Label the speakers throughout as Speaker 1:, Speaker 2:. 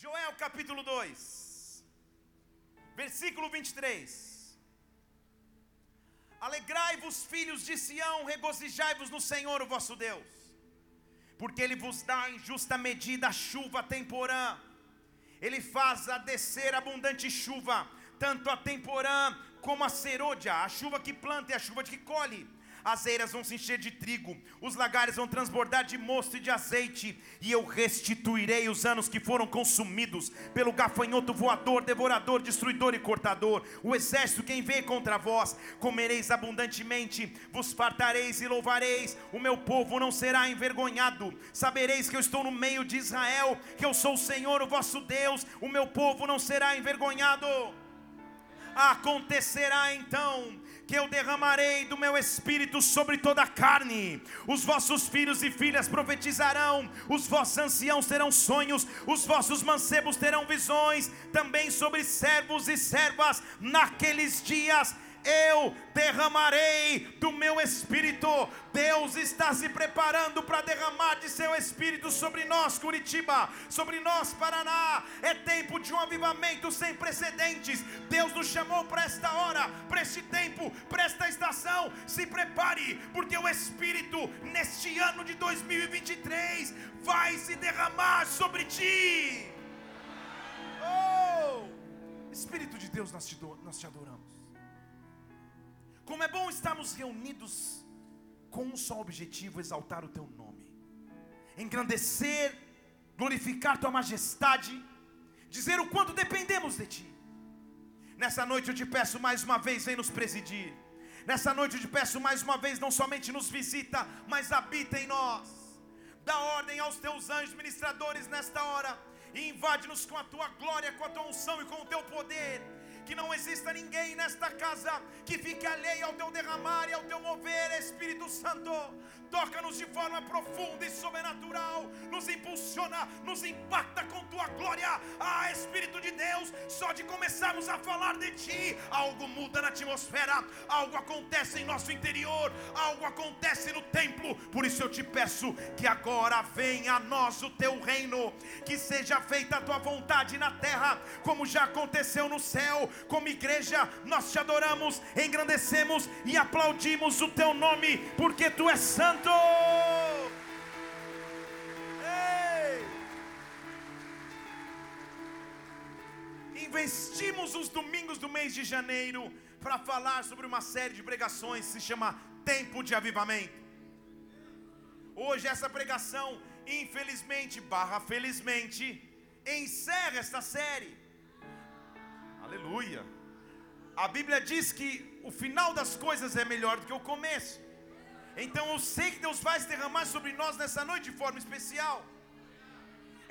Speaker 1: Joel capítulo 2, versículo 23. Alegrai-vos, filhos de Sião, regozijai-vos no Senhor, o vosso Deus, porque Ele vos dá em justa medida a chuva temporã, Ele faz a descer abundante chuva, tanto a temporã como a serôdia, a chuva que planta e a chuva que colhe as eiras vão se encher de trigo, os lagares vão transbordar de mosto e de azeite, e eu restituirei os anos que foram consumidos pelo gafanhoto voador, devorador, destruidor e cortador. O exército quem vem contra vós, comereis abundantemente, vos fartareis e louvareis, o meu povo não será envergonhado. Sabereis que eu estou no meio de Israel, que eu sou o Senhor, o vosso Deus, o meu povo não será envergonhado. Acontecerá então que eu derramarei do meu espírito sobre toda a carne. Os vossos filhos e filhas profetizarão, os vossos anciãos terão sonhos, os vossos mancebos terão visões, também sobre servos e servas naqueles dias eu derramarei do meu espírito. Deus está se preparando para derramar de seu espírito sobre nós, Curitiba, sobre nós, Paraná. É tempo de um avivamento sem precedentes. Deus nos chamou para esta hora, para este tempo, para esta estação. Se prepare, porque o Espírito, neste ano de 2023, vai se derramar sobre ti. Oh! Espírito de Deus, nós te, nós te adoramos. Como é bom estarmos reunidos com um só objetivo: exaltar o teu nome, engrandecer, glorificar tua majestade, dizer o quanto dependemos de ti. Nessa noite eu te peço mais uma vez, vem nos presidir. Nessa noite eu te peço mais uma vez, não somente nos visita, mas habita em nós. Dá ordem aos teus anjos ministradores nesta hora e invade-nos com a tua glória, com a tua unção e com o teu poder que não exista ninguém nesta casa que fique alheio ao teu derramar e ao teu mover, Espírito Santo. Toca-nos de forma profunda e sobrenatural, nos impulsiona, nos impacta com tua glória. Ah, Espírito de Deus, só de começarmos a falar de ti, algo muda na atmosfera, algo acontece em nosso interior, algo acontece no templo. Por isso eu te peço que agora venha a nós o teu reino, que seja feita a tua vontade na terra, como já aconteceu no céu como igreja, nós te adoramos, engrandecemos e aplaudimos o teu nome, porque tu és santo. Ei! Investimos os domingos do mês de janeiro para falar sobre uma série de pregações que se chama Tempo de Avivamento. Hoje essa pregação, infelizmente, barra felizmente, encerra esta série. Aleluia. A Bíblia diz que o final das coisas é melhor do que o começo. Então eu sei que Deus vai se derramar sobre nós nessa noite de forma especial.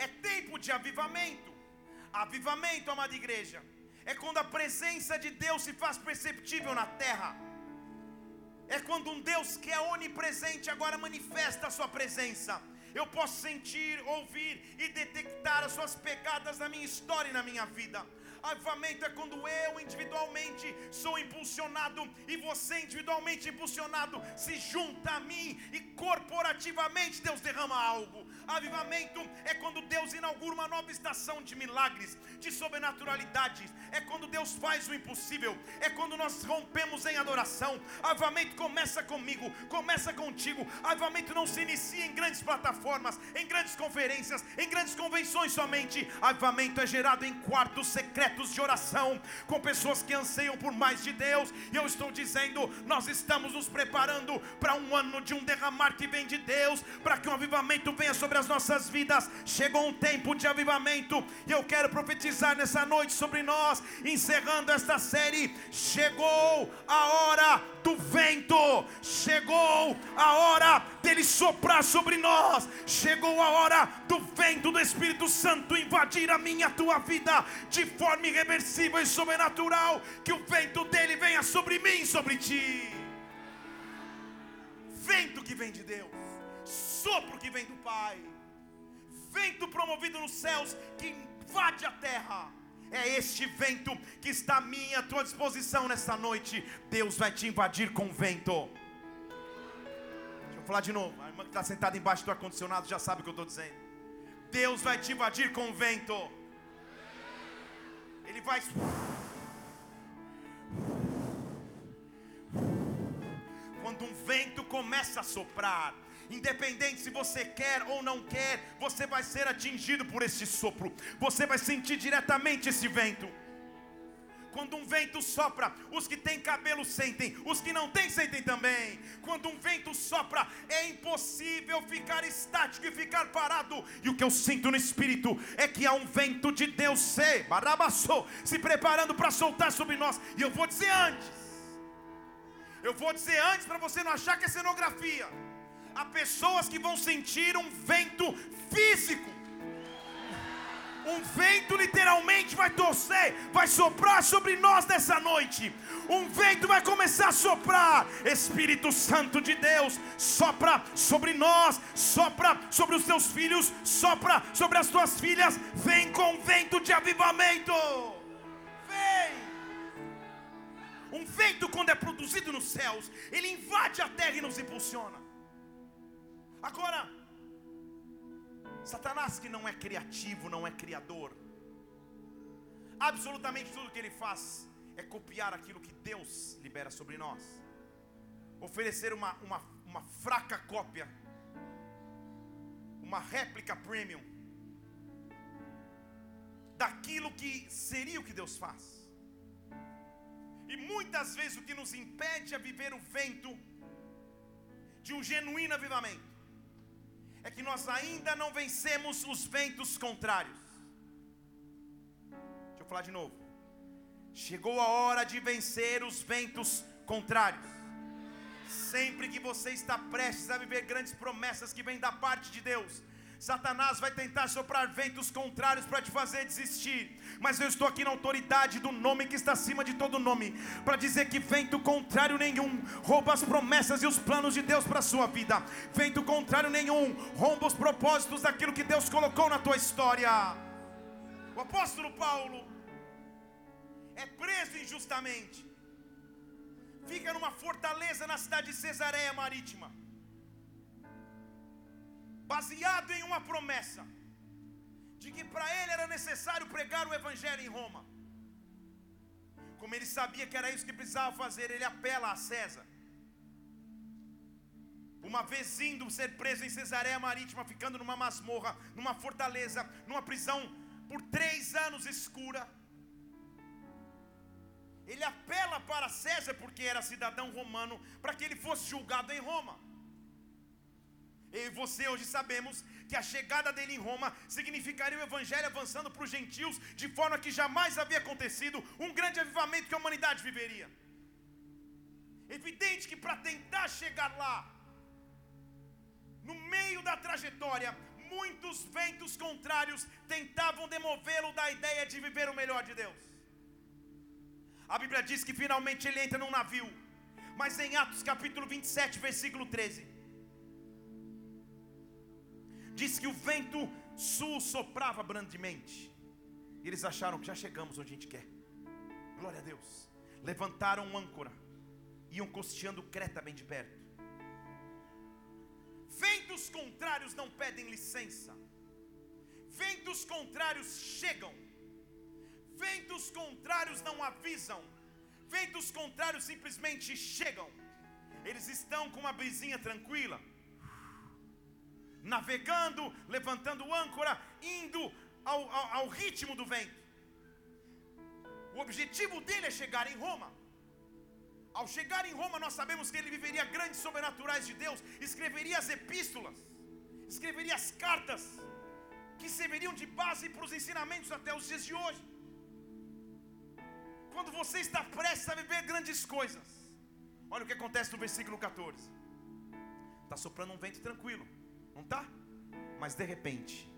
Speaker 1: É tempo de avivamento. Avivamento, amada igreja, é quando a presença de Deus se faz perceptível na terra. É quando um Deus que é onipresente agora manifesta a sua presença. Eu posso sentir, ouvir e detectar as suas pegadas na minha história e na minha vida. Avivamento é quando eu individualmente sou impulsionado e você individualmente impulsionado se junta a mim e corporativamente Deus derrama algo. Avivamento é quando Deus inaugura uma nova estação de milagres, de sobrenaturalidades. É quando Deus faz o impossível. É quando nós rompemos em adoração. Avivamento começa comigo, começa contigo. Avivamento não se inicia em grandes plataformas, em grandes conferências, em grandes convenções somente. Avivamento é gerado em quartos secretos de oração, com pessoas que anseiam por mais de Deus. E eu estou dizendo, nós estamos nos preparando para um ano de um derramar que vem de Deus, para que um avivamento venha sobre sobre as nossas vidas. Chegou um tempo de avivamento e eu quero profetizar nessa noite sobre nós, encerrando esta série. Chegou a hora do vento, chegou a hora dele soprar sobre nós, chegou a hora do vento do Espírito Santo invadir a minha a tua vida de forma irreversível e sobrenatural. Que o vento dele venha sobre mim, sobre ti. Vento que vem de Deus sopro que vem do Pai, vento promovido nos céus que invade a terra. É este vento que está à minha à tua disposição nesta noite. Deus vai te invadir com vento. Deixa eu falar de novo. A irmã que está sentada embaixo do ar-condicionado já sabe o que eu estou dizendo. Deus vai te invadir com vento. Ele vai. Quando um vento começa a soprar, independente se você quer ou não quer, você vai ser atingido por esse sopro, você vai sentir diretamente esse vento. Quando um vento sopra, os que têm cabelo sentem, os que não têm sentem também. Quando um vento sopra, é impossível ficar estático e ficar parado. E o que eu sinto no espírito é que há um vento de Deus se, se preparando para soltar sobre nós. E eu vou dizer antes. Eu vou dizer antes para você não achar que é cenografia. Há pessoas que vão sentir um vento físico um vento literalmente vai torcer, vai soprar sobre nós nessa noite. Um vento vai começar a soprar. Espírito Santo de Deus, sopra sobre nós, sopra sobre os teus filhos, sopra sobre as tuas filhas. Vem com vento de avivamento. Vem. Um vento, quando é produzido nos céus, ele invade a terra e nos impulsiona. Agora, Satanás que não é criativo, não é criador. Absolutamente tudo que ele faz é copiar aquilo que Deus libera sobre nós. Oferecer uma, uma, uma fraca cópia, uma réplica premium daquilo que seria o que Deus faz. E muitas vezes o que nos impede a viver o vento de um genuíno avivamento é que nós ainda não vencemos os ventos contrários. Deixa eu falar de novo. Chegou a hora de vencer os ventos contrários. Sempre que você está prestes a viver grandes promessas que vêm da parte de Deus, Satanás vai tentar soprar ventos contrários para te fazer desistir. Mas eu estou aqui na autoridade do nome que está acima de todo nome, para dizer que vento contrário nenhum rouba as promessas e os planos de Deus para a sua vida. Vento contrário nenhum rouba os propósitos daquilo que Deus colocou na tua história. O apóstolo Paulo é preso injustamente. Fica numa fortaleza na cidade de Cesareia Marítima baseado em uma promessa de que para ele era necessário pregar o evangelho em Roma. Como ele sabia que era isso que precisava fazer, ele apela a César. Uma vez indo ser preso em Cesareia Marítima, ficando numa masmorra, numa fortaleza, numa prisão por três anos escura. Ele apela para César, porque era cidadão romano, para que ele fosse julgado em Roma. Eu e você hoje sabemos que a chegada dele em Roma significaria o evangelho avançando para os gentios de forma que jamais havia acontecido um grande avivamento que a humanidade viveria. Evidente que para tentar chegar lá, no meio da trajetória, muitos ventos contrários tentavam demovê-lo da ideia de viver o melhor de Deus. A Bíblia diz que finalmente ele entra num navio, mas em Atos capítulo 27, versículo 13 diz que o vento sul soprava brandemente. E eles acharam que já chegamos onde a gente quer. Glória a Deus. Levantaram âncora. Iam costeando Creta bem de perto. Ventos contrários não pedem licença. Ventos contrários chegam. Ventos contrários não avisam. Ventos contrários simplesmente chegam. Eles estão com uma brisinha tranquila navegando, levantando âncora, indo ao, ao, ao ritmo do vento. O objetivo dele é chegar em Roma. Ao chegar em Roma, nós sabemos que ele viveria grandes sobrenaturais de Deus, escreveria as epístolas, escreveria as cartas, que serviriam de base para os ensinamentos até os dias de hoje. Quando você está prestes a viver grandes coisas, olha o que acontece no versículo 14: está soprando um vento tranquilo, não está? Mas de repente,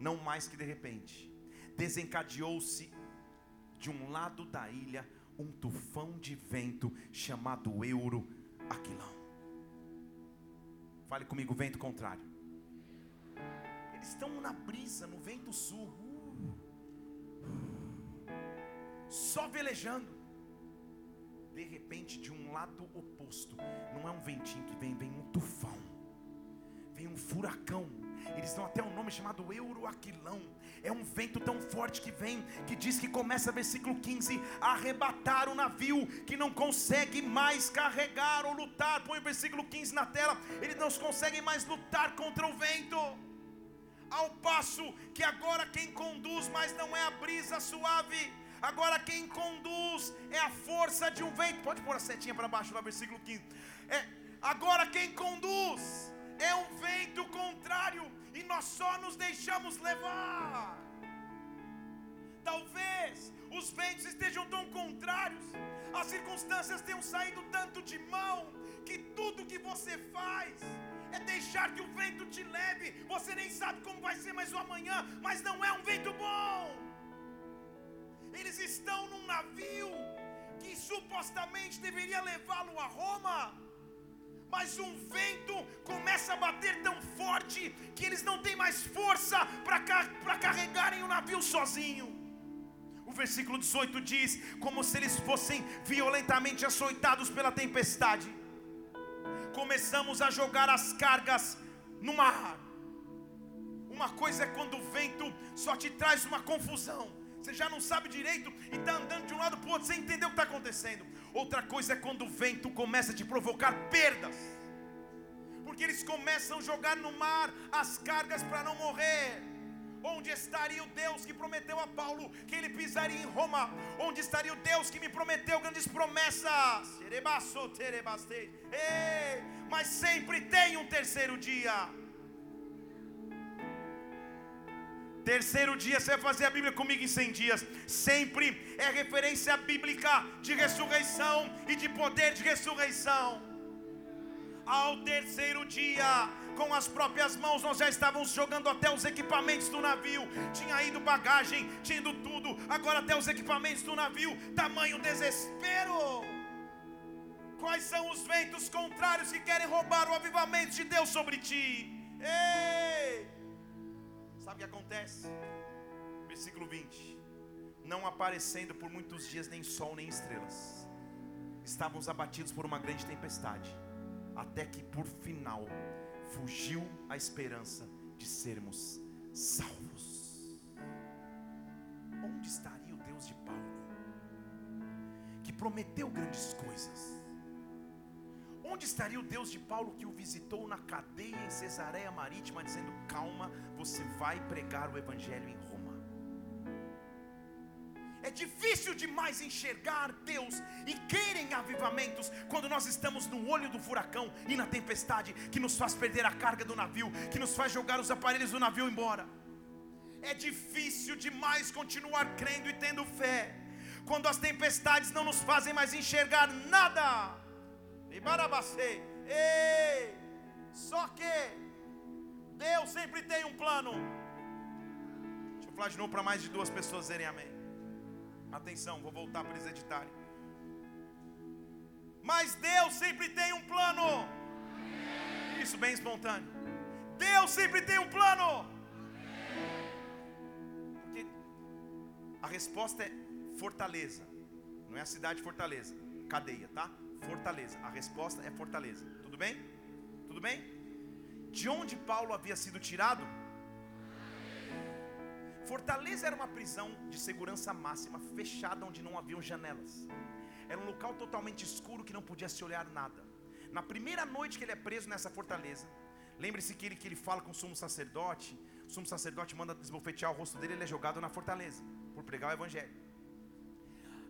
Speaker 1: não mais que de repente, desencadeou-se de um lado da ilha um tufão de vento chamado Euro Aquilão. Fale comigo, vento contrário. Eles estão na brisa, no vento sul, só velejando. De repente, de um lado oposto, não é um ventinho que vem, vem um tufão vem um furacão. Eles dão até um nome chamado Euroaquilão. É um vento tão forte que vem, que diz que começa, versículo 15, a arrebatar o navio, que não consegue mais carregar ou lutar. Põe o versículo 15 na tela. Eles não conseguem mais lutar contra o vento. Ao passo que agora quem conduz, mas não é a brisa suave. Agora quem conduz é a força de um vento. Pode pôr a setinha para baixo lá, versículo 15. É, agora quem conduz é um vento contrário e nós só nos deixamos levar. Talvez os ventos estejam tão contrários, as circunstâncias tenham saído tanto de mão, que tudo que você faz é deixar que o vento te leve. Você nem sabe como vai ser mais o amanhã, mas não é um vento bom. Eles estão num navio que supostamente deveria levá-lo a Roma mas um vento começa a bater tão forte que eles não têm mais força para carregarem o navio sozinho. O versículo 18 diz: como se eles fossem violentamente açoitados pela tempestade. Começamos a jogar as cargas no mar. Uma coisa é quando o vento só te traz uma confusão. Você já não sabe direito e está andando de um lado para o outro sem entender o que está acontecendo. Outra coisa é quando o vento começa a te provocar perdas, porque eles começam a jogar no mar as cargas para não morrer. Onde estaria o Deus que prometeu a Paulo que ele pisaria em Roma? Onde estaria o Deus que me prometeu grandes promessas? Ei, mas sempre tem um terceiro dia. Terceiro dia, você vai fazer a Bíblia comigo em 100 dias. Sempre é referência bíblica de ressurreição e de poder de ressurreição. Ao terceiro dia, com as próprias mãos, nós já estávamos jogando até os equipamentos do navio. Tinha ido bagagem, tinha ido tudo. Agora até os equipamentos do navio. Tamanho desespero. Quais são os ventos contrários que querem roubar o avivamento de Deus sobre ti? Ei! Sabe o que acontece? Versículo 20: Não aparecendo por muitos dias nem sol nem estrelas, estávamos abatidos por uma grande tempestade, até que por final fugiu a esperança de sermos salvos. Onde estaria o Deus de Paulo, que prometeu grandes coisas? Onde estaria o Deus de Paulo que o visitou na cadeia em Cesareia Marítima, dizendo: Calma, você vai pregar o Evangelho em Roma? É difícil demais enxergar Deus e querem avivamentos quando nós estamos no olho do furacão e na tempestade que nos faz perder a carga do navio, que nos faz jogar os aparelhos do navio embora. É difícil demais continuar crendo e tendo fé quando as tempestades não nos fazem mais enxergar nada. E barabacei. Ei! Só que Deus sempre tem um plano. Deixa eu falar de novo para mais de duas pessoas dizerem amém. Atenção, vou voltar para eles editarem. Mas Deus sempre tem um plano. Isso bem espontâneo. Deus sempre tem um plano. Porque a resposta é fortaleza. Não é a cidade de Fortaleza, cadeia, tá? Fortaleza. A resposta é Fortaleza. Tudo bem? Tudo bem? De onde Paulo havia sido tirado? Fortaleza era uma prisão de segurança máxima, fechada, onde não haviam janelas. Era um local totalmente escuro que não podia se olhar nada. Na primeira noite que ele é preso nessa fortaleza, lembre-se que ele, que ele fala com o sumo sacerdote. O sumo sacerdote manda desbofetear o rosto dele, ele é jogado na fortaleza por pregar o evangelho.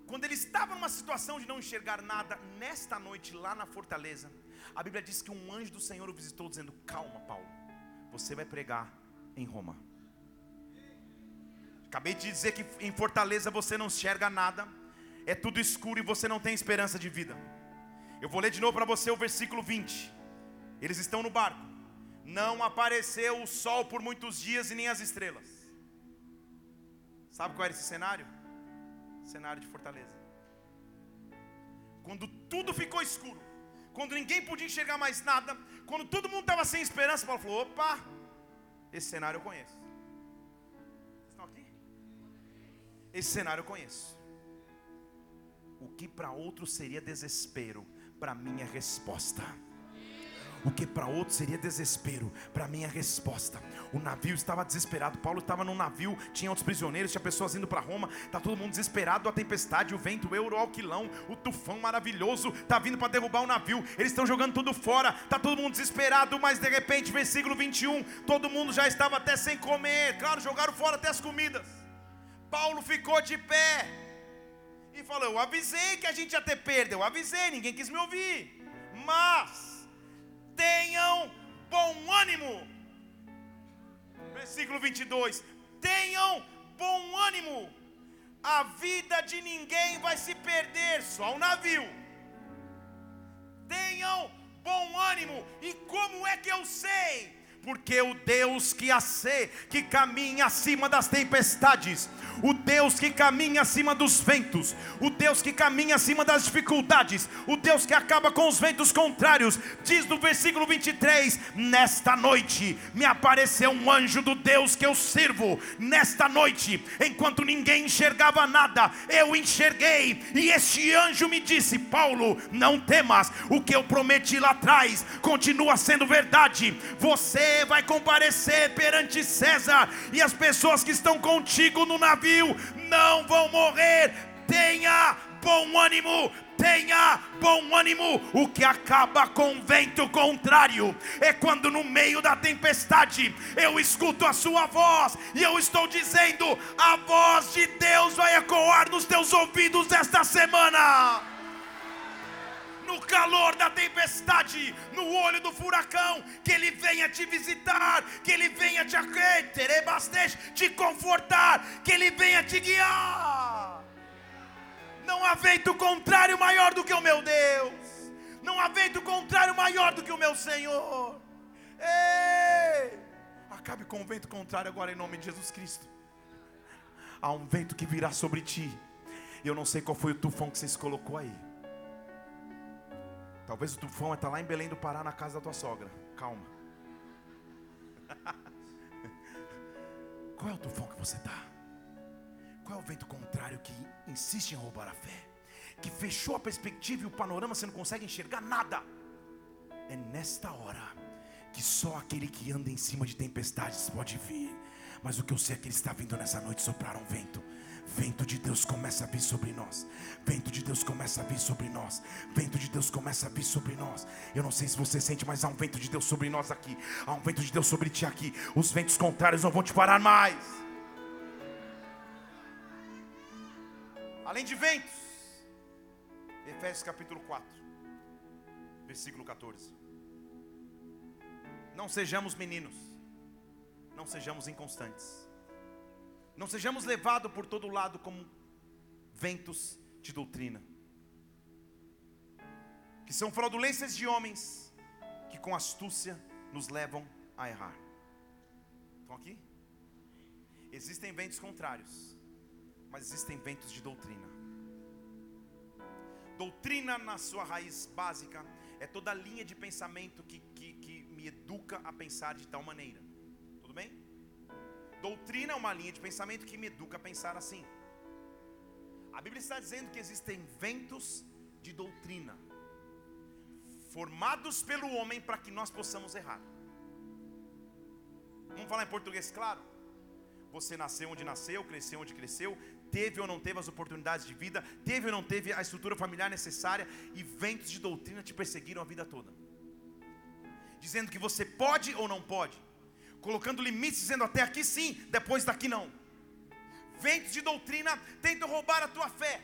Speaker 1: Quando ele estava numa situação de não enxergar nada, nesta noite lá na fortaleza, a Bíblia diz que um anjo do Senhor o visitou, dizendo: Calma, Paulo, você vai pregar em Roma. Acabei de dizer que em Fortaleza você não enxerga nada, é tudo escuro e você não tem esperança de vida. Eu vou ler de novo para você o versículo 20. Eles estão no barco, não apareceu o sol por muitos dias e nem as estrelas. Sabe qual era esse cenário? Cenário de Fortaleza. Quando tudo ficou escuro, quando ninguém podia enxergar mais nada, quando todo mundo estava sem esperança, Paulo falou: opa, esse cenário eu conheço. Estão aqui? Esse cenário eu conheço. O que para outros seria desespero, para mim é resposta. O que para outros seria desespero, para mim é resposta. O navio estava desesperado. Paulo estava no navio, tinha outros prisioneiros, tinha pessoas indo para Roma. Tá todo mundo desesperado. A tempestade, o vento, o euro, o alquilão, o tufão maravilhoso tá vindo para derrubar o navio. Eles estão jogando tudo fora. Tá todo mundo desesperado, mas de repente, versículo 21, todo mundo já estava até sem comer. Claro, jogaram fora até as comidas. Paulo ficou de pé e falou: Eu avisei que a gente ia ter perda. Eu avisei, ninguém quis me ouvir. Mas tenham bom ânimo versículo 22. Tenham bom ânimo, a vida de ninguém vai se perder, só o navio. Tenham bom ânimo, e como é que eu sei? Porque o Deus que acê, que caminha acima das tempestades, o Deus que caminha acima dos ventos, o Deus que caminha acima das dificuldades, o Deus que acaba com os ventos contrários, diz no versículo 23: Nesta noite me apareceu um anjo do Deus que eu sirvo, nesta noite, enquanto ninguém enxergava nada, eu enxerguei, e este anjo me disse: Paulo, não temas, o que eu prometi lá atrás continua sendo verdade, você vai comparecer perante César, e as pessoas que estão contigo no navio não vão morrer. Tenha bom ânimo, tenha bom ânimo. O que acaba com vento contrário é quando no meio da tempestade eu escuto a sua voz e eu estou dizendo: a voz de Deus vai ecoar nos teus ouvidos esta semana no calor da tempestade, no olho do furacão, que Ele venha te visitar, que Ele venha te te confortar, que Ele venha te guiar. Não há vento contrário maior do que o meu Deus, não há vento contrário maior do que o meu Senhor. Ei! Acabe com o vento contrário agora em nome de Jesus Cristo. Há um vento que virá sobre ti. Eu não sei qual foi o tufão que você se colocou aí. Talvez o tufão está lá em Belém do Pará, na casa da tua sogra. Calma. Qual é o tufão que você está? Qual é o vento contrário que insiste em roubar a fé? Que fechou a perspectiva e o panorama, você não consegue enxergar nada. É nesta hora que só aquele que anda em cima de tempestades pode vir. Mas o que eu sei é que ele está vindo nessa noite soprar um vento Vento de Deus começa a vir sobre nós. Vento de Deus começa a vir sobre nós. Vento de Deus começa a vir sobre nós. Eu não sei se você sente, mas há um vento de Deus sobre nós aqui. Há um vento de Deus sobre ti aqui. Os ventos contrários não vão te parar mais. Além de ventos, Efésios capítulo 4, versículo 14. Não sejamos meninos, não sejamos inconstantes não sejamos levados por todo lado como ventos de doutrina, que são fraudulências de homens que com astúcia nos levam a errar. Estão aqui? Existem ventos contrários, mas existem ventos de doutrina. Doutrina, na sua raiz básica, é toda a linha de pensamento que, que, que me educa a pensar de tal maneira. Doutrina é uma linha de pensamento que me educa a pensar assim. A Bíblia está dizendo que existem ventos de doutrina, formados pelo homem para que nós possamos errar. Vamos falar em português, claro? Você nasceu onde nasceu, cresceu onde cresceu, teve ou não teve as oportunidades de vida, teve ou não teve a estrutura familiar necessária, e ventos de doutrina te perseguiram a vida toda, dizendo que você pode ou não pode, colocando limites, dizendo até aqui sim, depois daqui não. Ventos de doutrina tentam roubar a tua fé.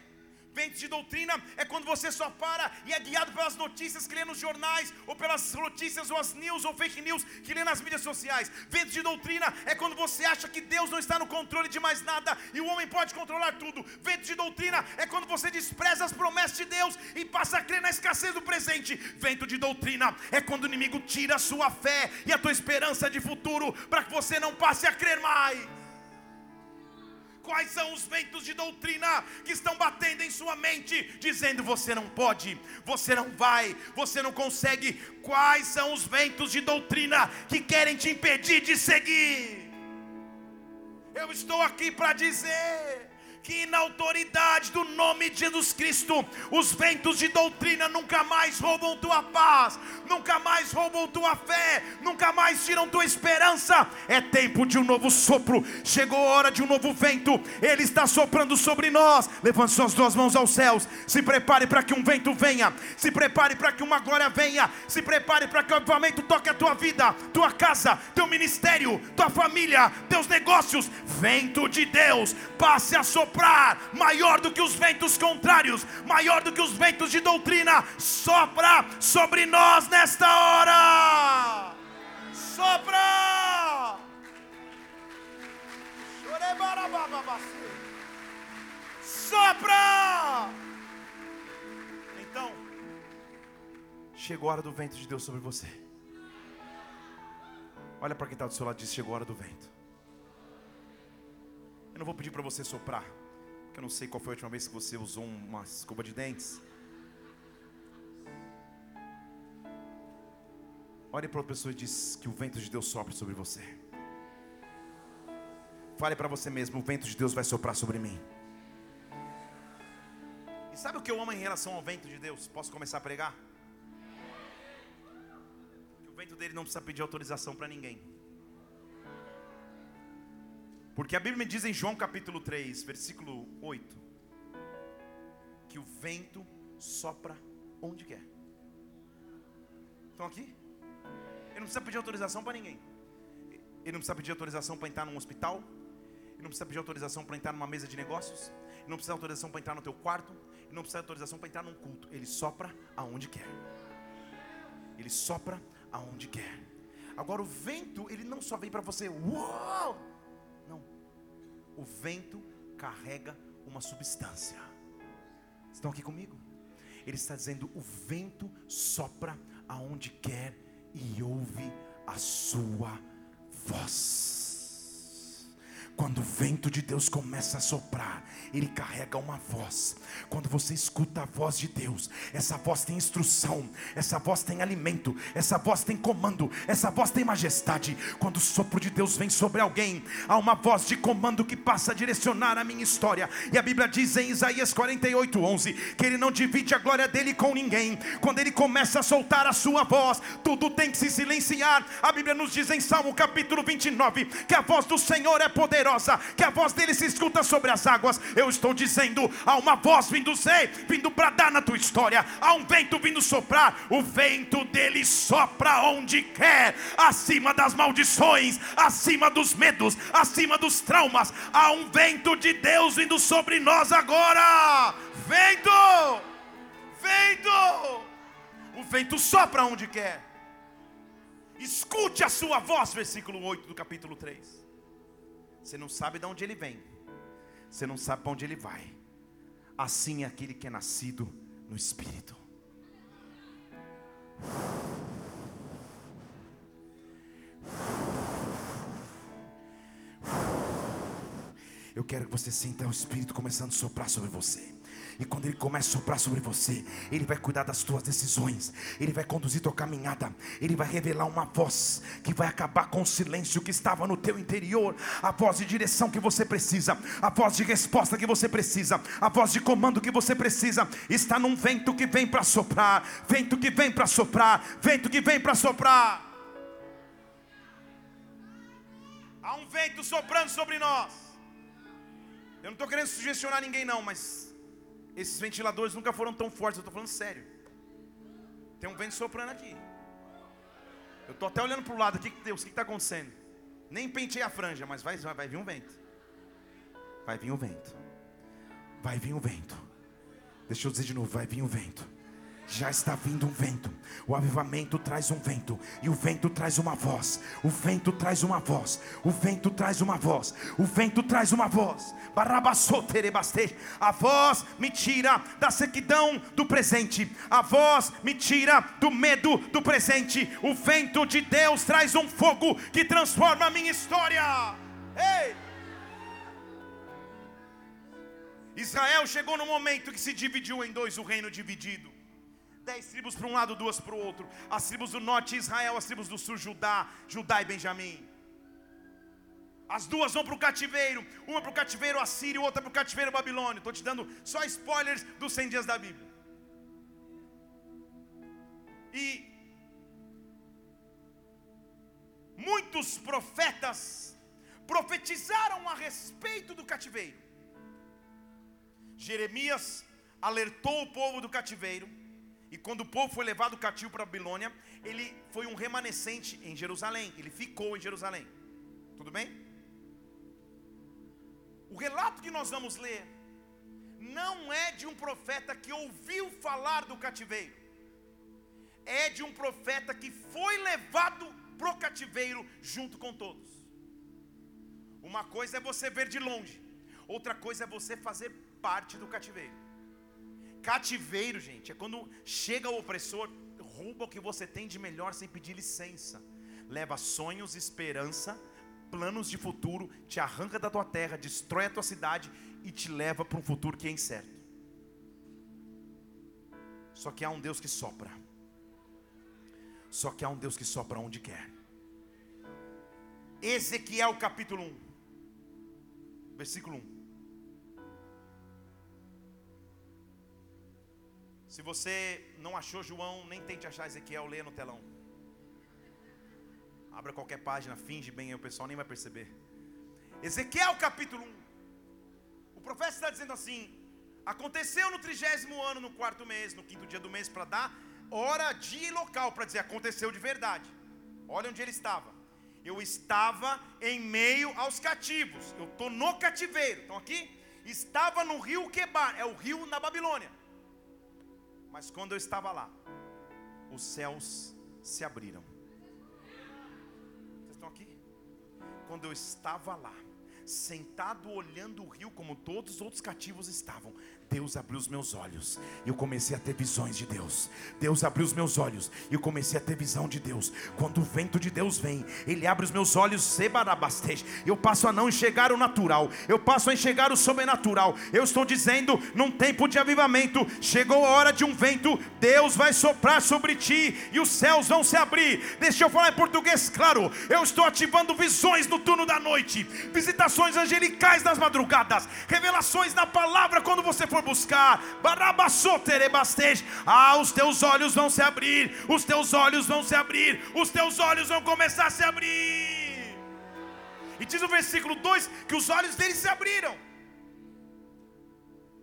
Speaker 1: Ventos de doutrina é quando você só para e é guiado pelas notícias que lê nos jornais, ou pelas notícias, ou as news, ou fake news que lê nas mídias sociais. Ventos de doutrina é quando você acha que Deus não está no controle de mais nada e o homem pode controlar tudo. Ventos de doutrina é quando você despreza as promessas de Deus e passa a crer na escassez do presente. Vento de doutrina é quando o inimigo tira a sua fé e a tua esperança de futuro para que você não passe a crer mais. Quais são os ventos de doutrina que estão batendo em sua mente, dizendo você não pode, você não vai, você não consegue? Quais são os ventos de doutrina que querem te impedir de seguir? Eu estou aqui para dizer que na autoridade do nome de Jesus Cristo, os ventos de doutrina nunca mais roubam tua paz, nunca mais roubam tua fé, nunca mais tiram tua esperança. É tempo de um novo sopro, chegou a hora de um novo vento, ele está soprando sobre nós. Levante suas duas mãos aos céus, se prepare para que um vento venha, se prepare para que uma glória venha, se prepare para que o avivamento toque a tua vida, tua casa, teu ministério, tua família, teus negócios. Vento de Deus, passe a soprar soprar, maior do que os ventos contrários, maior do que os ventos de doutrina, sopra sobre nós nesta hora. Sopra! Sopra! Então, chegou a hora do vento de Deus sobre você. Olha para quem está do seu lado e diz: Chegou a hora do vento. Eu não vou pedir para você soprar. Que eu não sei qual foi a última vez que você usou uma escova de dentes. Olhe para outra pessoa e diz que o vento de Deus sopra sobre você. Fale para você mesmo, o vento de Deus vai soprar sobre mim. E sabe o que eu amo em relação ao vento de Deus? Posso começar a pregar? Que o vento dele não precisa pedir autorização para ninguém. Porque a Bíblia me diz em João capítulo 3, versículo 8, que o vento sopra onde quer. Estão aqui? Ele não precisa pedir autorização para ninguém. Ele não precisa pedir autorização para entrar num hospital. Ele não precisa pedir autorização para entrar numa mesa de negócios. Ele não precisa autorização para entrar no teu quarto. Ele não precisa autorização para entrar num culto. Ele sopra aonde quer. Ele sopra aonde quer. Agora o vento, ele não só vem para você, uau! O vento carrega uma substância. Estão aqui comigo? Ele está dizendo: o vento sopra aonde quer e ouve a sua voz. Quando o vento de Deus começa a soprar, ele carrega uma voz. Quando você escuta a voz de Deus, essa voz tem instrução, essa voz tem alimento, essa voz tem comando, essa voz tem majestade. Quando o sopro de Deus vem sobre alguém, há uma voz de comando que passa a direcionar a minha história. E a Bíblia diz em Isaías 48, 11: que ele não divide a glória dele com ninguém. Quando ele começa a soltar a sua voz, tudo tem que se silenciar. A Bíblia nos diz em Salmo capítulo 29 que a voz do Senhor é poderosa poderosa, que a voz dele se escuta sobre as águas. Eu estou dizendo: há uma voz vindo sei, vindo bradar na tua história, há um vento vindo soprar. O vento dele sopra onde quer, acima das maldições, acima dos medos, acima dos traumas. Há um vento de Deus vindo sobre nós agora. Vento, vento, o vento sopra onde quer. Escute a sua voz, versículo 8 do capítulo 3. Você não sabe de onde ele vem. Você não sabe para onde ele vai. Assim é aquele que é nascido no Espírito. Eu quero que você sinta o Espírito começando a soprar sobre você. E quando Ele começa a soprar sobre você, Ele vai cuidar das tuas decisões, Ele vai conduzir tua caminhada, Ele vai revelar uma voz que vai acabar com o silêncio que estava no teu interior, a voz de direção que você precisa, a voz de resposta que você precisa, a voz de comando que você precisa. Está num vento que vem para soprar, vento que vem para soprar, vento que vem para soprar. Há um vento soprando sobre nós. Eu não estou querendo sugestionar ninguém, não, mas esses ventiladores nunca foram tão fortes, eu estou falando sério. Tem um vento soprando aqui. Eu estou até olhando para o lado aqui, Deus, o que está acontecendo? Nem pentei a franja, mas vai, vai, vai vir um vento. Vai vir um vento. Vai vir um vento. Deixa eu dizer de novo, vai vir um vento já está vindo um vento. O avivamento traz um vento, e o vento traz uma voz. O vento traz uma voz. O vento traz uma voz. O vento traz uma voz. A voz me tira da sequidão do presente. A voz me tira do medo do presente. O vento de Deus traz um fogo que transforma a minha história. Ei! Israel chegou no momento que se dividiu em dois, o reino dividido dez tribos para um lado, duas para o outro. As tribos do norte Israel, as tribos do sul Judá, Judá e Benjamim. As duas vão para o cativeiro, uma para o cativeiro assírio, outra para o cativeiro babilônio. Estou te dando só spoilers dos 100 dias da Bíblia. E muitos profetas profetizaram a respeito do cativeiro. Jeremias alertou o povo do cativeiro, e quando o povo foi levado cativo para a Babilônia, ele foi um remanescente em Jerusalém, ele ficou em Jerusalém. Tudo bem? O relato que nós vamos ler não é de um profeta que ouviu falar do cativeiro, é de um profeta que foi levado para o cativeiro junto com todos. Uma coisa é você ver de longe, outra coisa é você fazer parte do cativeiro. Cativeiro, gente, é quando chega o opressor, rouba o que você tem de melhor sem pedir licença, leva sonhos, esperança, planos de futuro, te arranca da tua terra, destrói a tua cidade e te leva para um futuro que é incerto. Só que há um Deus que sopra. Só que há um Deus que sopra onde quer. Ezequiel capítulo 1, versículo 1. Se você não achou João, nem tente achar Ezequiel, leia no telão. Abra qualquer página, finge bem aí, o pessoal nem vai perceber. Ezequiel capítulo 1. O profeta está dizendo assim: Aconteceu no trigésimo ano, no quarto mês, no quinto dia do mês, para dar hora, dia e local, para dizer aconteceu de verdade. Olha onde ele estava. Eu estava em meio aos cativos. Eu estou no cativeiro. Então aqui estava no rio Quebar, é o rio na Babilônia. Mas quando eu estava lá, os céus se abriram. Vocês estão aqui? Quando eu estava lá, sentado olhando o rio como todos os outros cativos estavam, Deus abriu os meus olhos e eu comecei a ter visões de Deus. Deus abriu os meus olhos e eu comecei a ter visão de Deus. Quando o vento de Deus vem, ele abre os meus olhos, sebarabastej. Eu passo a não enxergar o natural, eu passo a enxergar o sobrenatural. Eu estou dizendo, num tempo de avivamento, chegou a hora de um vento, Deus vai soprar sobre ti e os céus vão se abrir. Deixa eu falar em português claro. Eu estou ativando visões no turno da noite, visitações angelicais nas madrugadas, revelações na palavra quando você for for buscar, ah, os teus olhos vão se abrir, os teus olhos vão se abrir, os teus olhos vão começar a se abrir. E diz o versículo 2 que os olhos dele se abriram.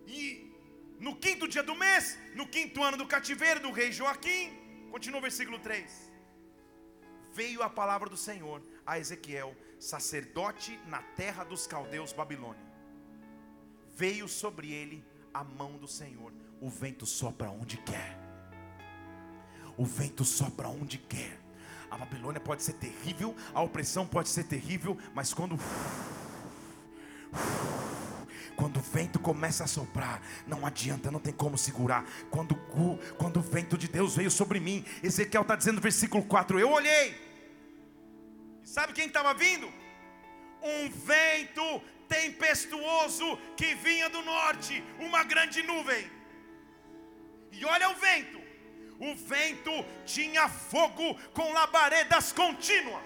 Speaker 1: E no quinto dia do mês, no quinto ano do cativeiro do rei Joaquim, continua o versículo 3. Veio a palavra do Senhor a Ezequiel, sacerdote na terra dos caldeus Babilônia. Veio sobre ele a mão do Senhor. O vento sopra onde quer. O vento sopra onde quer. A Babilônia pode ser terrível, a opressão pode ser terrível, mas quando quando o vento começa a soprar, não adianta, não tem como segurar. Quando, quando o vento de Deus veio sobre mim, Ezequiel está dizendo no versículo 4: Eu olhei, sabe quem estava vindo? Um vento tempestuoso que vinha do norte, uma grande nuvem. E olha o vento. O vento tinha fogo com labaredas contínuas.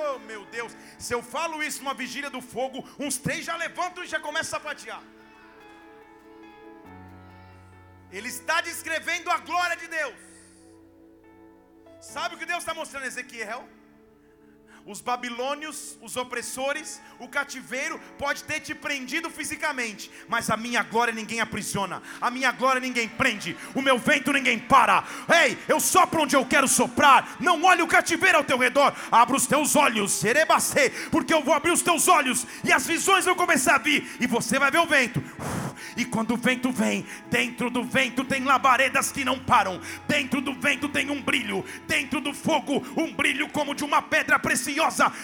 Speaker 1: Oh meu Deus, se eu falo isso numa vigília do fogo, uns três já levantam e já começam a sapatear. Ele está descrevendo a glória de Deus. Sabe o que Deus está mostrando em Ezequiel? Os babilônios, os opressores, o cativeiro pode ter te prendido fisicamente, mas a minha glória ninguém aprisiona, a minha glória ninguém prende, o meu vento ninguém para. Ei, eu sopro onde eu quero soprar. Não olhe o cativeiro ao teu redor. Abra os teus olhos, serebacê, porque eu vou abrir os teus olhos e as visões vão começar a vir e você vai ver o vento. E quando o vento vem, dentro do vento tem labaredas que não param. Dentro do vento tem um brilho, dentro do fogo um brilho como de uma pedra preciosa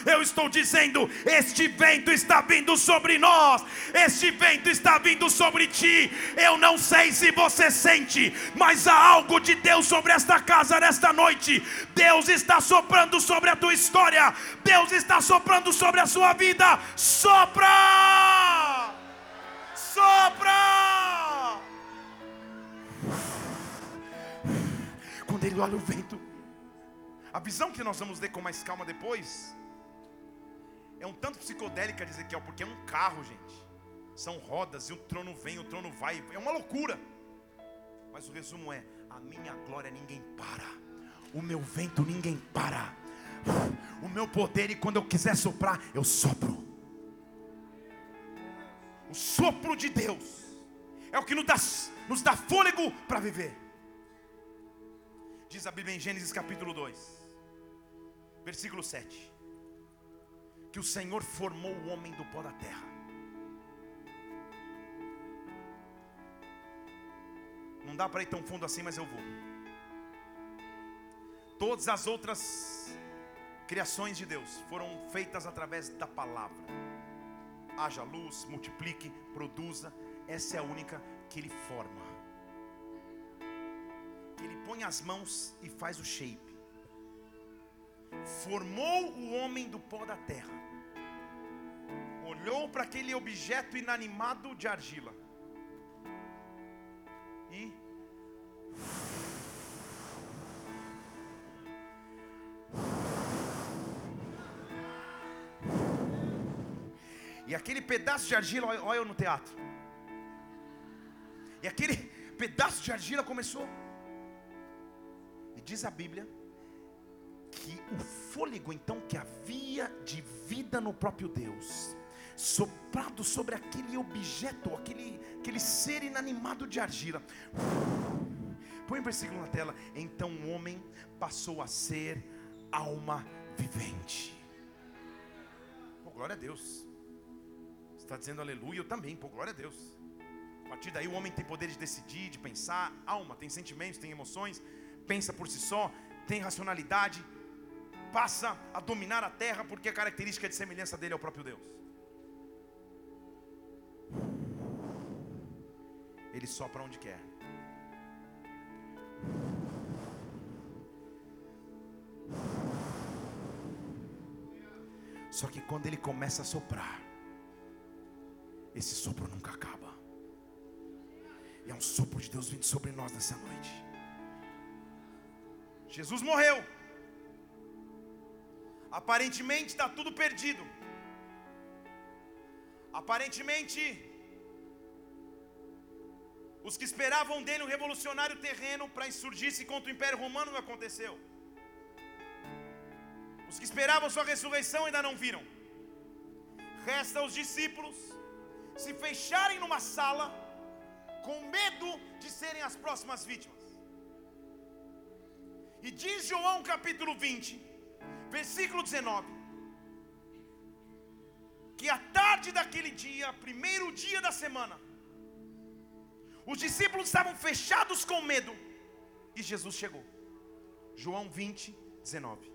Speaker 1: eu estou dizendo: este vento está vindo sobre nós, este vento está vindo sobre ti. Eu não sei se você sente, mas há algo de Deus sobre esta casa nesta noite. Deus está soprando sobre a tua história, Deus está soprando sobre a sua vida. Sopra! Sopra! Quando ele olha o vento, a visão que nós vamos ler com mais calma depois É um tanto psicodélica de Ezequiel, porque é um carro, gente. São rodas e o trono vem, o trono vai. É uma loucura. Mas o resumo é: a minha glória ninguém para. O meu vento ninguém para. O meu poder, e quando eu quiser soprar, eu sopro. O sopro de Deus é o que nos dá, nos dá fôlego para viver. Diz a Bíblia em Gênesis capítulo 2, versículo 7: Que o Senhor formou o homem do pó da terra. Não dá para ir tão fundo assim, mas eu vou. Todas as outras criações de Deus foram feitas através da palavra. Haja luz, multiplique, produza. Essa é a única que Ele forma. Ele põe as mãos e faz o shape. Formou o homem do pó da terra. Olhou para aquele objeto inanimado de argila. E E aquele pedaço de argila, olha, eu no teatro. E aquele pedaço de argila começou. E diz a Bíblia que o fôlego então que havia de vida no próprio Deus, soprado sobre aquele objeto, aquele, aquele ser inanimado de argila. Põe o versículo na tela. Então o homem passou a ser alma vivente. Oh, glória a Deus está dizendo aleluia, eu também, por glória a Deus. A partir daí o homem tem poder de decidir, de pensar, alma, tem sentimentos, tem emoções, pensa por si só, tem racionalidade, passa a dominar a terra, porque a característica de semelhança dele é o próprio Deus. Ele sopra onde quer. Só que quando ele começa a soprar, esse sopro nunca acaba. E é um sopro de Deus vindo sobre nós nessa noite. Jesus morreu. Aparentemente está tudo perdido. Aparentemente, os que esperavam dele um revolucionário terreno para insurgir-se contra o Império Romano não aconteceu. Os que esperavam sua ressurreição ainda não viram. Resta os discípulos se fecharem numa sala com medo de serem as próximas vítimas. E diz João capítulo 20, versículo 19, que a tarde daquele dia, primeiro dia da semana, os discípulos estavam fechados com medo e Jesus chegou. João 20, 19.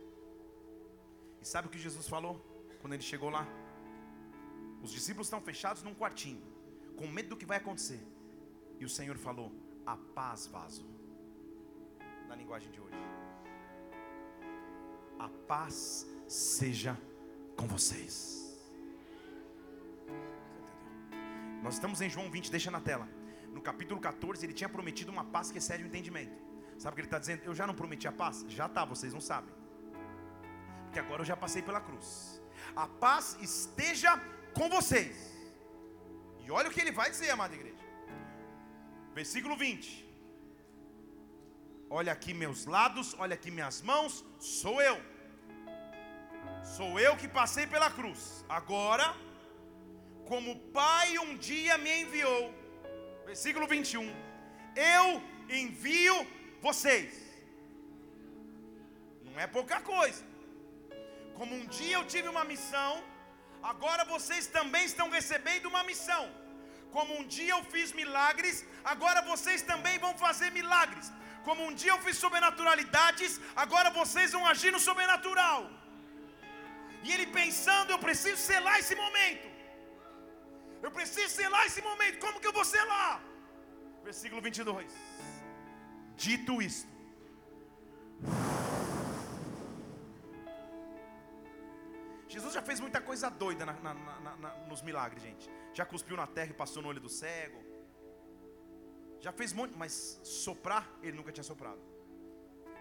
Speaker 1: E sabe o que Jesus falou quando ele chegou lá? Os discípulos estão fechados num quartinho, com medo do que vai acontecer. E o Senhor falou: A paz, vaso. Na linguagem de hoje. A paz seja com vocês. Nós estamos em João 20, deixa na tela. No capítulo 14, ele tinha prometido uma paz que excede o entendimento. Sabe o que ele está dizendo? Eu já não prometi a paz? Já está, vocês não sabem. Porque agora eu já passei pela cruz. A paz esteja com vocês. E olha o que ele vai dizer, amada igreja. Versículo 20. Olha aqui meus lados, olha aqui minhas mãos, sou eu. Sou eu que passei pela cruz. Agora, como o Pai um dia me enviou, versículo 21, eu envio vocês. Não é pouca coisa. Como um dia eu tive uma missão, agora vocês também estão recebendo uma missão. Como um dia eu fiz milagres, agora vocês também vão fazer milagres. Como um dia eu fiz sobrenaturalidades, agora vocês vão agir no sobrenatural. E ele pensando, eu preciso selar esse momento. Eu preciso selar esse momento. Como que eu vou selar? Versículo 22. Dito isto, Jesus já fez muita coisa doida na, na, na, nos milagres, gente. Já cuspiu na terra e passou no olho do cego. Já fez muito, mas soprar, ele nunca tinha soprado.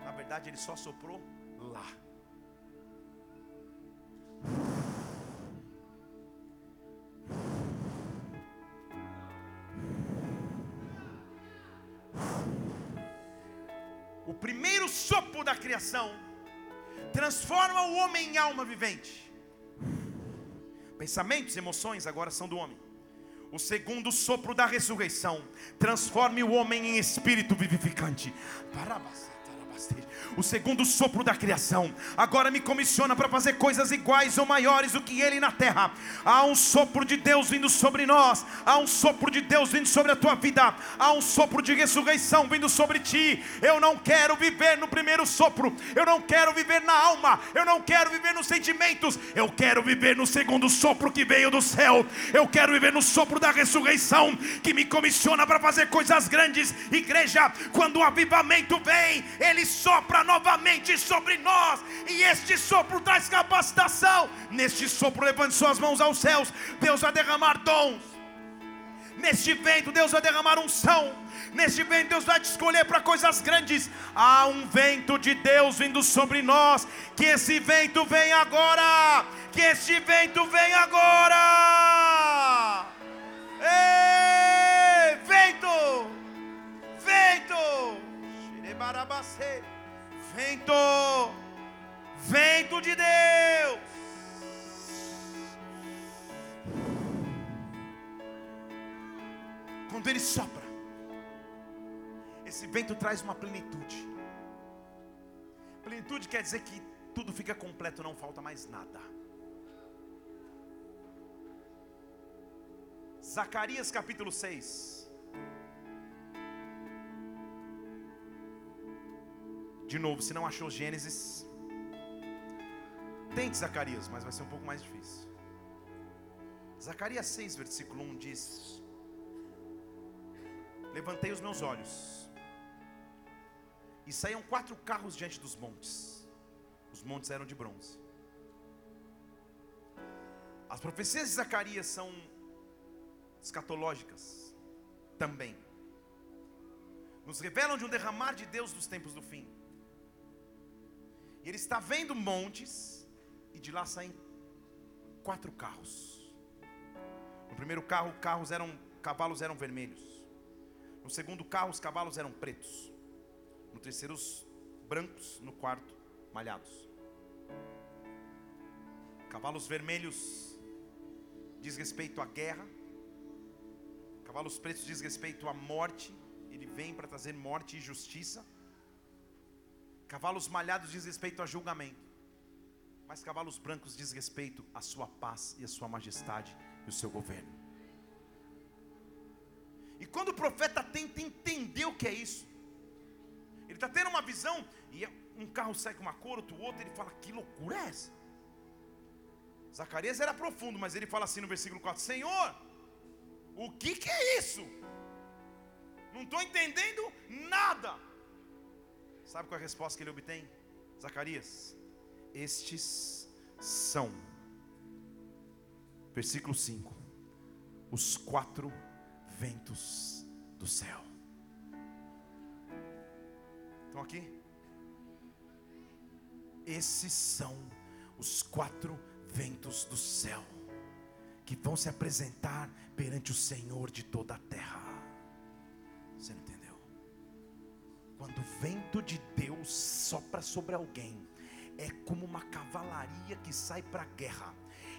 Speaker 1: Na verdade, ele só soprou lá. O primeiro sopro da criação transforma o homem em alma vivente. Pensamentos, emoções agora são do homem. O segundo sopro da ressurreição transforme o homem em espírito vivificante. Parabas o segundo sopro da criação, agora me comissiona para fazer coisas iguais ou maiores do que ele na terra. Há um sopro de Deus vindo sobre nós, há um sopro de Deus vindo sobre a tua vida, há um sopro de ressurreição vindo sobre ti. Eu não quero viver no primeiro sopro, eu não quero viver na alma, eu não quero viver nos sentimentos, eu quero viver no segundo sopro que veio do céu. Eu quero viver no sopro da ressurreição que me comissiona para fazer coisas grandes. Igreja, quando o avivamento vem, ele sopra novamente sobre nós, e este sopro traz capacitação. Neste sopro, levante suas mãos aos céus, Deus vai derramar dons. Neste vento, Deus vai derramar unção. Neste vento, Deus vai te escolher para coisas grandes. Há um vento de Deus vindo sobre nós. Que esse vento vem agora. Que este vento vem agora. Ei, vento, vento. Vento, vento de Deus. Quando ele sopra, esse vento traz uma plenitude. Plenitude quer dizer que tudo fica completo, não falta mais nada. Zacarias capítulo 6. De novo, se não achou Gênesis, tente Zacarias, mas vai ser um pouco mais difícil. Zacarias 6, versículo 1 diz: Levantei os meus olhos, e saíam quatro carros diante dos montes. Os montes eram de bronze. As profecias de Zacarias são escatológicas também. Nos revelam de um derramar de Deus nos tempos do fim. Ele está vendo montes, e de lá saem quatro carros. No primeiro carro, carros eram, cavalos eram vermelhos. No segundo carro, os cavalos eram pretos. No terceiro, os brancos. No quarto, malhados. Cavalos vermelhos diz respeito à guerra. Cavalos pretos diz respeito à morte. Ele vem para trazer morte e justiça. Cavalos malhados diz respeito a julgamento, mas cavalos brancos diz respeito à sua paz e à sua majestade e o seu governo. E quando o profeta tenta entender o que é isso, ele está tendo uma visão, e é um carro sai com uma cor, outro outro, ele fala: Que loucura é essa? Zacarias era profundo, mas ele fala assim no versículo 4: Senhor, o que, que é isso? Não estou entendendo nada. Sabe qual é a resposta que ele obtém? Zacarias, estes são, versículo 5, os quatro ventos do céu. Estão aqui? Esses são os quatro ventos do céu que vão se apresentar perante o Senhor de toda a terra. Você não entendeu? Quando o vento de Deus sopra sobre alguém, é como uma cavalaria que sai para a guerra.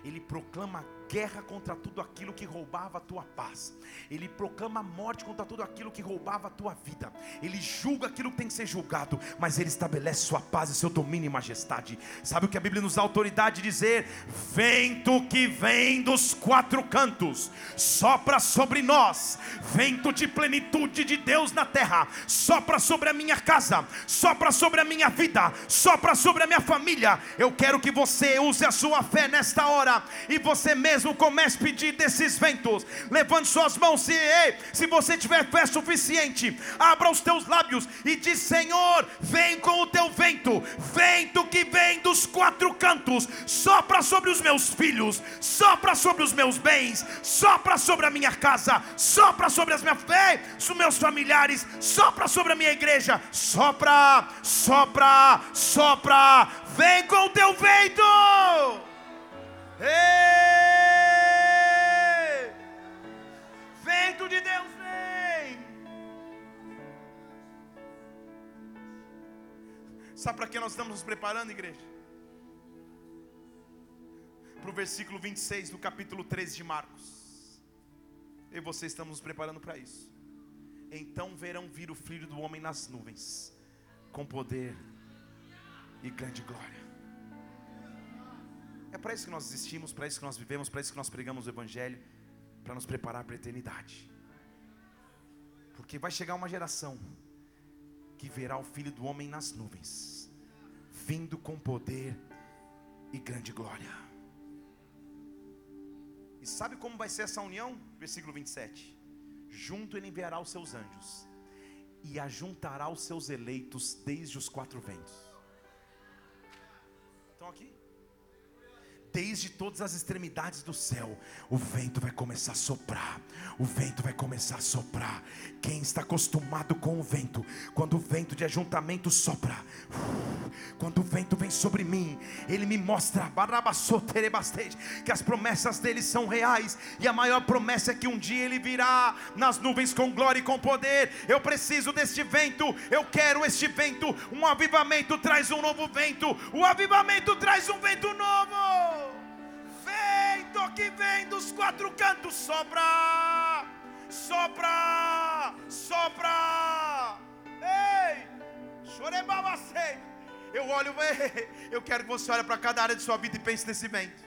Speaker 1: Ele proclama guerra contra tudo aquilo que roubava a tua paz. Ele proclama morte contra tudo aquilo que roubava a tua vida. Ele julga aquilo que tem que ser julgado, mas ele estabelece sua paz e seu domínio e majestade. Sabe o que a Bíblia nos dá autoridade de dizer? Vento que vem dos quatro cantos, sopra sobre nós, vento de plenitude de Deus na terra, sopra sobre a minha casa, sopra sobre a minha vida, sopra sobre a minha família. Eu quero que você use a sua fé nesta hora e você mesmo mesmo comece a pedir desses ventos. Levante suas mãos, se, ei, se você tiver fé suficiente, abra os teus lábios e diz: Senhor, vem com o teu vento, vento que vem dos quatro cantos, sopra sobre os meus filhos, sopra sobre os meus bens, sopra sobre a minha casa, sopra sobre as minhas fé, os meus familiares, sopra sobre a minha igreja, sopra, sopra, sopra, vem com o teu vento. Ei! Vento de Deus vem. Sabe para que nós estamos nos preparando, igreja? Para o versículo 26 do capítulo 13 de Marcos. Eu e você estamos nos preparando para isso. Então verão vir o filho do homem nas nuvens, com poder e grande glória. É para isso que nós existimos, para isso que nós vivemos, para isso que nós pregamos o Evangelho, para nos preparar para a eternidade. Porque vai chegar uma geração que verá o Filho do Homem nas nuvens, vindo com poder e grande glória. E sabe como vai ser essa união? Versículo 27. Junto ele enviará os seus anjos e ajuntará os seus eleitos desde os quatro ventos. Estão aqui? Desde todas as extremidades do céu, o vento vai começar a soprar. O vento vai começar a soprar. Quem está acostumado com o vento, quando o vento de ajuntamento sopra, quando o vento vem sobre mim, ele me mostra que as promessas dele são reais. E a maior promessa é que um dia ele virá nas nuvens com glória e com poder. Eu preciso deste vento, eu quero este vento. Um avivamento traz um novo vento. O avivamento traz um vento novo vento que vem dos quatro cantos sopra, sopra, sopra. Ei, chorebabacei. Eu olho, eu quero que você olhe para cada área de sua vida e pense nesse vento.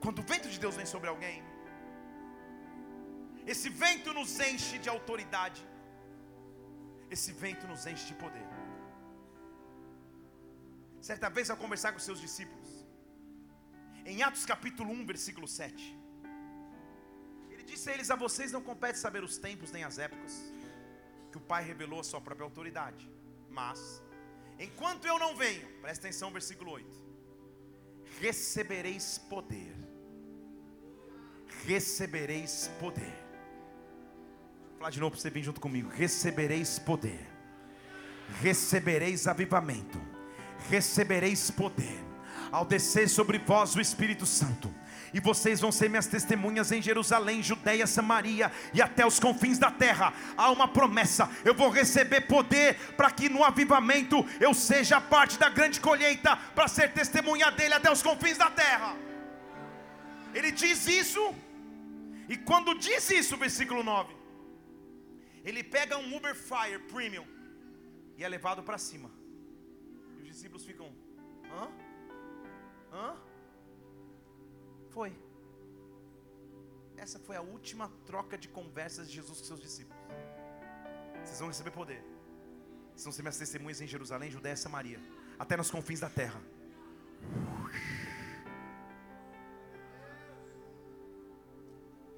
Speaker 1: Quando o vento de Deus vem sobre alguém, esse vento nos enche de autoridade, esse vento nos enche de poder. Certa vez, ao conversar com seus discípulos, em Atos capítulo 1, versículo 7. Ele disse a eles: A vocês não compete saber os tempos nem as épocas, que o Pai revelou a sua própria autoridade. Mas, enquanto eu não venho, presta atenção, versículo 8: Recebereis poder, recebereis poder. Vou falar de novo para você vir junto comigo: Recebereis poder, recebereis avivamento, recebereis poder ao descer sobre vós o Espírito Santo. E vocês vão ser minhas testemunhas em Jerusalém, Judeia, Samaria e até os confins da terra. Há uma promessa: eu vou receber poder para que no avivamento eu seja parte da grande colheita, para ser testemunha dele até os confins da terra. Ele diz isso, e quando diz isso, versículo 9, ele pega um Uber Fire Premium e é levado para cima. E os discípulos ficam, hã? Hã? Foi. Essa foi a última troca de conversas de Jesus com seus discípulos. Vocês vão receber poder. Vocês vão ser minhas testemunhas em Jerusalém, Judéia e Samaria, até nos confins da terra.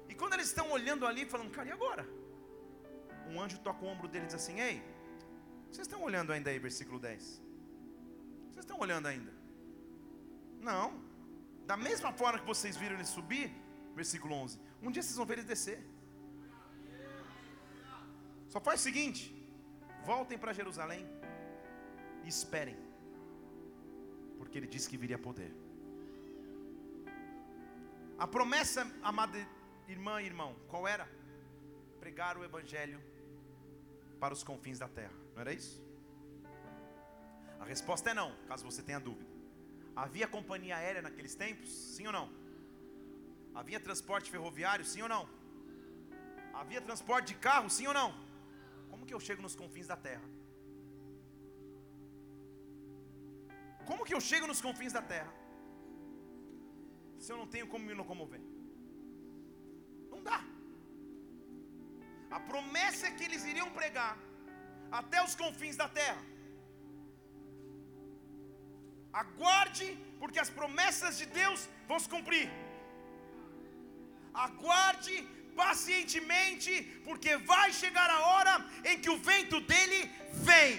Speaker 1: E quando eles estão olhando ali, falando, cara, e agora? Um anjo toca o ombro dele e diz assim: Ei, vocês estão olhando ainda aí, versículo 10? Vocês estão olhando ainda? Não. Da mesma forma que vocês viram ele subir, versículo 11. Um dia vocês vão ver ele descer. Só faz o seguinte: voltem para Jerusalém e esperem, porque ele disse que viria poder. A promessa, amada irmã e irmão, qual era? Pregar o Evangelho para os confins da terra, não era isso? A resposta é não, caso você tenha dúvida. Havia companhia aérea naqueles tempos? Sim ou não? Havia transporte ferroviário? Sim ou não? Havia transporte de carro? Sim ou não? Como que eu chego nos confins da terra? Como que eu chego nos confins da terra? Se eu não tenho como me locomover? Não dá. A promessa é que eles iriam pregar até os confins da terra. Aguarde, porque as promessas de Deus vão se cumprir. Aguarde pacientemente, porque vai chegar a hora em que o vento dele vem.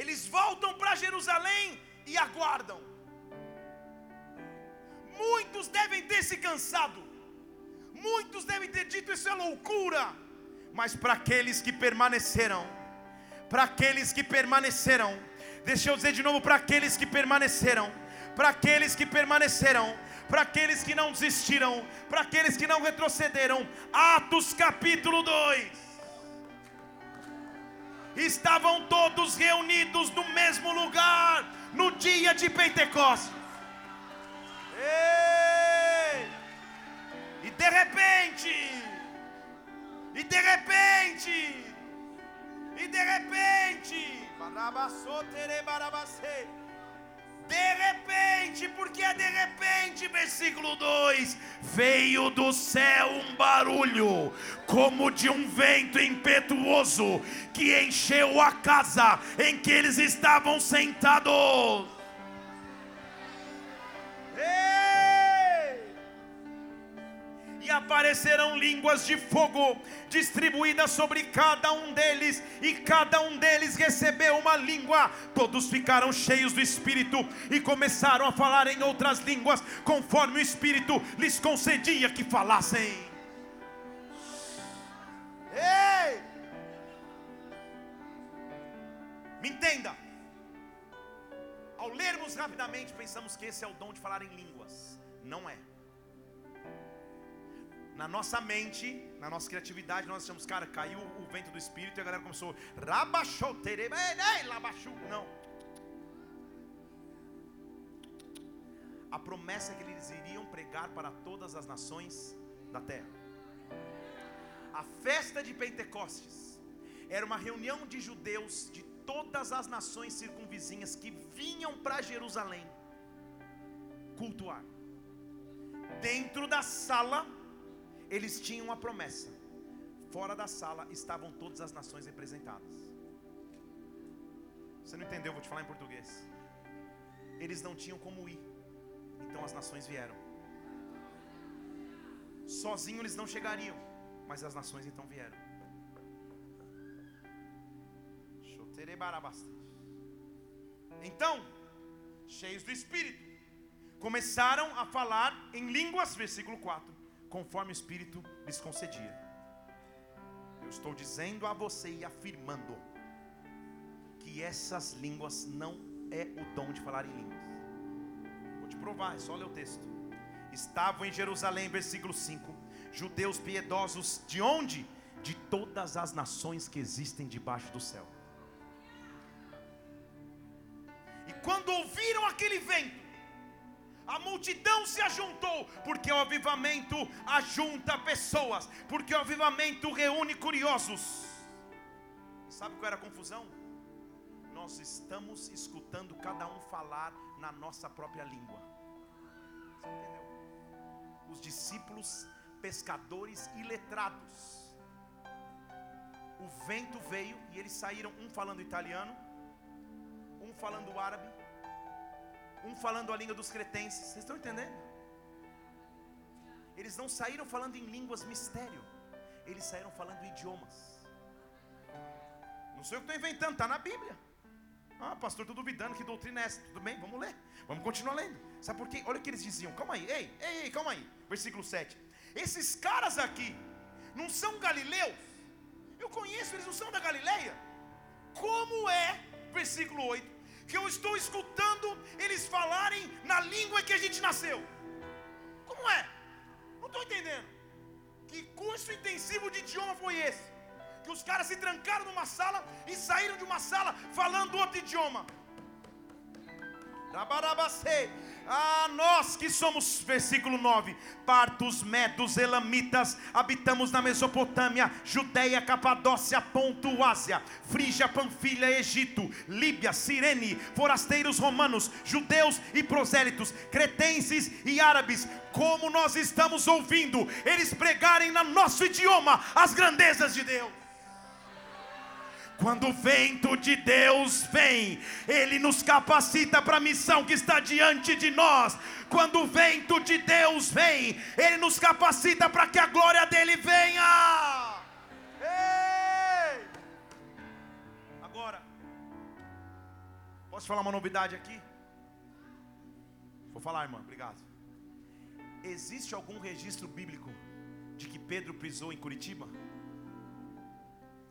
Speaker 1: Eles voltam para Jerusalém e aguardam. Muitos devem ter se cansado, muitos devem ter dito isso é loucura, mas para aqueles que permaneceram, para aqueles que permanecerão. Deixa eu dizer de novo: para aqueles que permaneceram, para aqueles que permaneceram, para aqueles que não desistiram, para aqueles que não retrocederam. Atos capítulo 2. estavam todos reunidos no mesmo lugar, no dia de Pentecostes. E de repente, e de repente, e de repente, de repente, porque é de repente, versículo 2: veio do céu um barulho, como de um vento impetuoso, que encheu a casa em que eles estavam sentados. E aparecerão línguas de fogo distribuídas sobre cada um deles, e cada um deles recebeu uma língua. Todos ficaram cheios do Espírito e começaram a falar em outras línguas, conforme o Espírito lhes concedia que falassem. Ei! Me entenda. Ao lermos rapidamente, pensamos que esse é o dom de falar em línguas. Não é na nossa mente, na nossa criatividade, nós achamos, cara, caiu o vento do Espírito e a galera começou, rabachou, não. A promessa é que eles iriam pregar para todas as nações da terra. A festa de Pentecostes era uma reunião de judeus de todas as nações circunvizinhas que vinham para Jerusalém cultuar. Dentro da sala eles tinham uma promessa. Fora da sala estavam todas as nações representadas. Você não entendeu? Vou te falar em português. Eles não tinham como ir, então as nações vieram. Sozinho eles não chegariam, mas as nações então vieram. Então, cheios do Espírito, começaram a falar em línguas, versículo 4 conforme o Espírito lhes concedia. Eu estou dizendo a você e afirmando que essas línguas não é o dom de falar em línguas. Vou te provar, é só ler o texto. Estavam em Jerusalém, versículo 5, judeus piedosos de onde? De todas as nações que existem debaixo do céu. E quando ouviram aquele vento, a multidão se ajuntou, porque o avivamento ajunta pessoas, porque o avivamento reúne curiosos. Sabe qual era a confusão? Nós estamos escutando cada um falar na nossa própria língua. Você entendeu? Os discípulos, pescadores e letrados. O vento veio e eles saíram, um falando italiano, um falando árabe, um falando a língua dos cretenses. Vocês estão entendendo? Eles não saíram falando em línguas mistério. Eles saíram falando idiomas. Não sei o que estou inventando, está na Bíblia. Ah, pastor, estou duvidando que doutrina é essa. Tudo bem, vamos ler. Vamos continuar lendo. Sabe por quê? Olha o que eles diziam. Calma aí, ei, ei, ei, calma aí. Versículo 7. Esses caras aqui não são galileus. Eu conheço, eles não são da Galileia. Como é, versículo 8, que eu estou escutando gente nasceu. Como é? Não estou entendendo. Que curso intensivo de idioma foi esse? Que os caras se trancaram numa sala e saíram de uma sala falando outro idioma. Rabarabacê. Ah, nós que somos, versículo 9, partos, medos, elamitas, habitamos na Mesopotâmia, Judéia, Capadócia, Ponto, Ásia, Frígia, Panfilha, Egito, Líbia, Cirene, forasteiros romanos, judeus e prosélitos, cretenses e árabes, como nós estamos ouvindo eles pregarem no nosso idioma as grandezas de Deus. Quando o vento de Deus vem, ele nos capacita para a missão que está diante de nós. Quando o vento de Deus vem, ele nos capacita para que a glória dele venha. Ei! Agora, posso falar uma novidade aqui? Vou falar, irmã, obrigado. Existe algum registro bíblico de que Pedro pisou em Curitiba?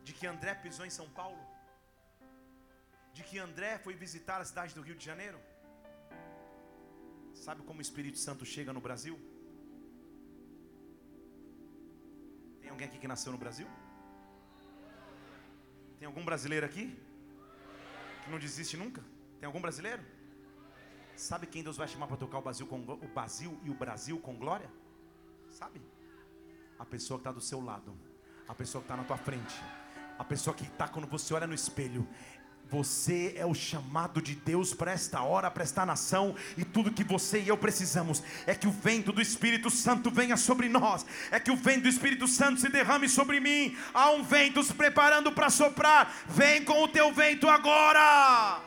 Speaker 1: De que André pisou em São Paulo, de que André foi visitar a cidade do Rio de Janeiro. Sabe como o Espírito Santo chega no Brasil? Tem alguém aqui que nasceu no Brasil? Tem algum brasileiro aqui? Que não desiste nunca? Tem algum brasileiro? Sabe quem Deus vai chamar para tocar o Brasil, com, o Brasil e o Brasil com glória? Sabe? A pessoa que está do seu lado, a pessoa que está na tua frente, a pessoa que está quando você olha no espelho. Você é o chamado de Deus para esta hora, para esta nação, e tudo que você e eu precisamos é que o vento do Espírito Santo venha sobre nós, é que o vento do Espírito Santo se derrame sobre mim. Há um vento se preparando para soprar, vem com o teu vento agora.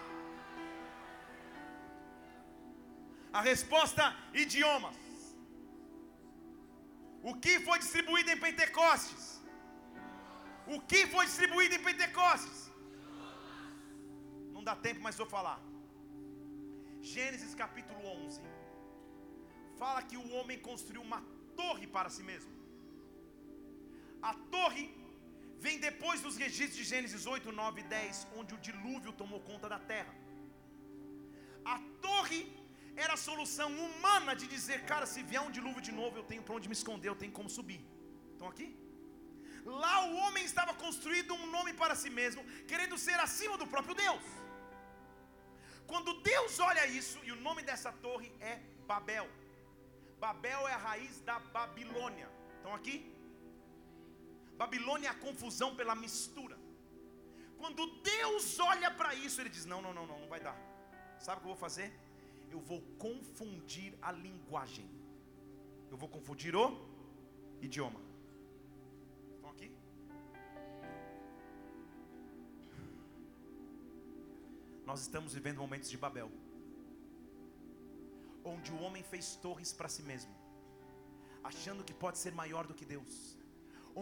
Speaker 1: A resposta: idiomas. O que foi distribuído em Pentecostes? O que foi distribuído em Pentecostes? dá tempo, mas vou falar. Gênesis capítulo 11 fala que o homem construiu uma torre para si mesmo. A torre vem depois dos registros de Gênesis 8, 9 e 10, onde o dilúvio tomou conta da terra. A torre era a solução humana de dizer, cara, se vier um dilúvio de novo, eu tenho para onde me esconder, eu tenho como subir. Estão aqui? Lá o homem estava construindo um nome para si mesmo, querendo ser acima do próprio Deus. Quando Deus olha isso, e o nome dessa torre é Babel. Babel é a raiz da Babilônia. Estão aqui? Babilônia é a confusão pela mistura. Quando Deus olha para isso, Ele diz: Não, não, não, não, não vai dar. Sabe o que eu vou fazer? Eu vou confundir a linguagem. Eu vou confundir o idioma. Nós estamos vivendo momentos de Babel, onde o homem fez torres para si mesmo, achando que pode ser maior do que Deus,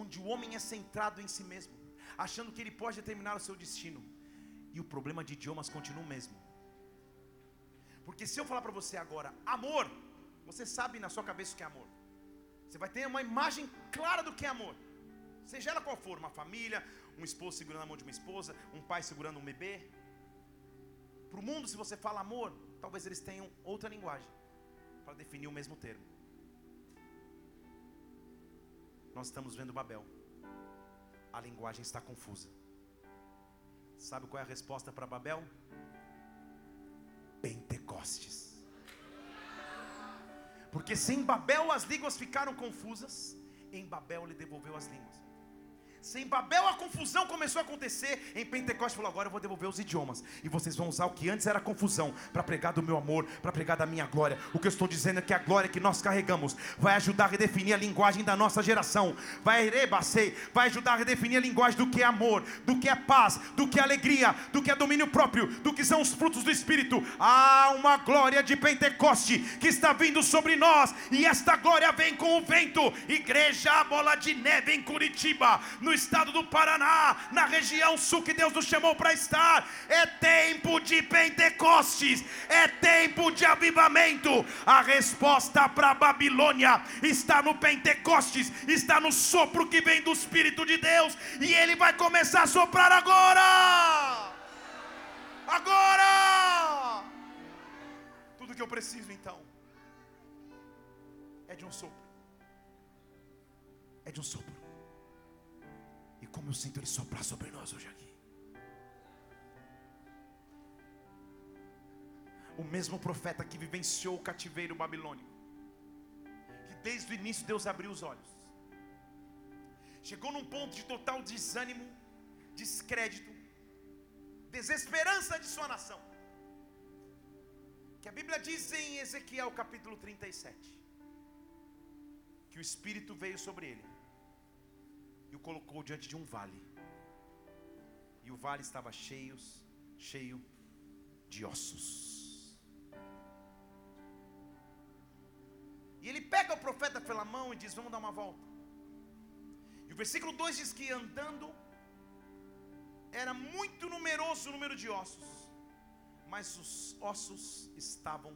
Speaker 1: onde o homem é centrado em si mesmo, achando que ele pode determinar o seu destino, e o problema de idiomas continua o mesmo. Porque se eu falar para você agora, amor, você sabe na sua cabeça o que é amor. Você vai ter uma imagem clara do que é amor. Seja ela qual for, uma família, um esposo segurando a mão de uma esposa, um pai segurando um bebê, para o mundo, se você fala amor, talvez eles tenham outra linguagem para definir o mesmo termo. Nós estamos vendo Babel. A linguagem está confusa. Sabe qual é a resposta para Babel? Pentecostes. Porque se em Babel as línguas ficaram confusas, em Babel ele devolveu as línguas. Se em Babel a confusão começou a acontecer, em Pentecostes falou: agora eu vou devolver os idiomas. E vocês vão usar o que antes era confusão para pregar do meu amor, para pregar da minha glória. O que eu estou dizendo é que a glória que nós carregamos vai ajudar a redefinir a linguagem da nossa geração. Vai rebasei, vai ajudar a redefinir a linguagem do que é amor, do que é paz, do que é alegria, do que é domínio próprio, do que são os frutos do Espírito. Há uma glória de Pentecoste que está vindo sobre nós, e esta glória vem com o vento. Igreja Bola de Neve em Curitiba, no estado do Paraná, na região sul que Deus nos chamou para estar. É tempo de Pentecostes, é tempo de avivamento. A resposta para Babilônia está no Pentecostes, está no sopro que vem do Espírito de Deus, e ele vai começar a soprar agora. Agora! Tudo que eu preciso então é de um sopro. É de um sopro. Como eu sinto Ele soprar sobre nós hoje aqui. O mesmo profeta que vivenciou o cativeiro babilônico. Que desde o início Deus abriu os olhos. Chegou num ponto de total desânimo, descrédito, desesperança de sua nação. Que a Bíblia diz em Ezequiel capítulo 37 que o Espírito veio sobre ele e o colocou diante de um vale. E o vale estava cheio, cheio de ossos. E ele pega o profeta pela mão e diz: Vamos dar uma volta. E o versículo 2 diz que andando era muito numeroso o número de ossos, mas os ossos estavam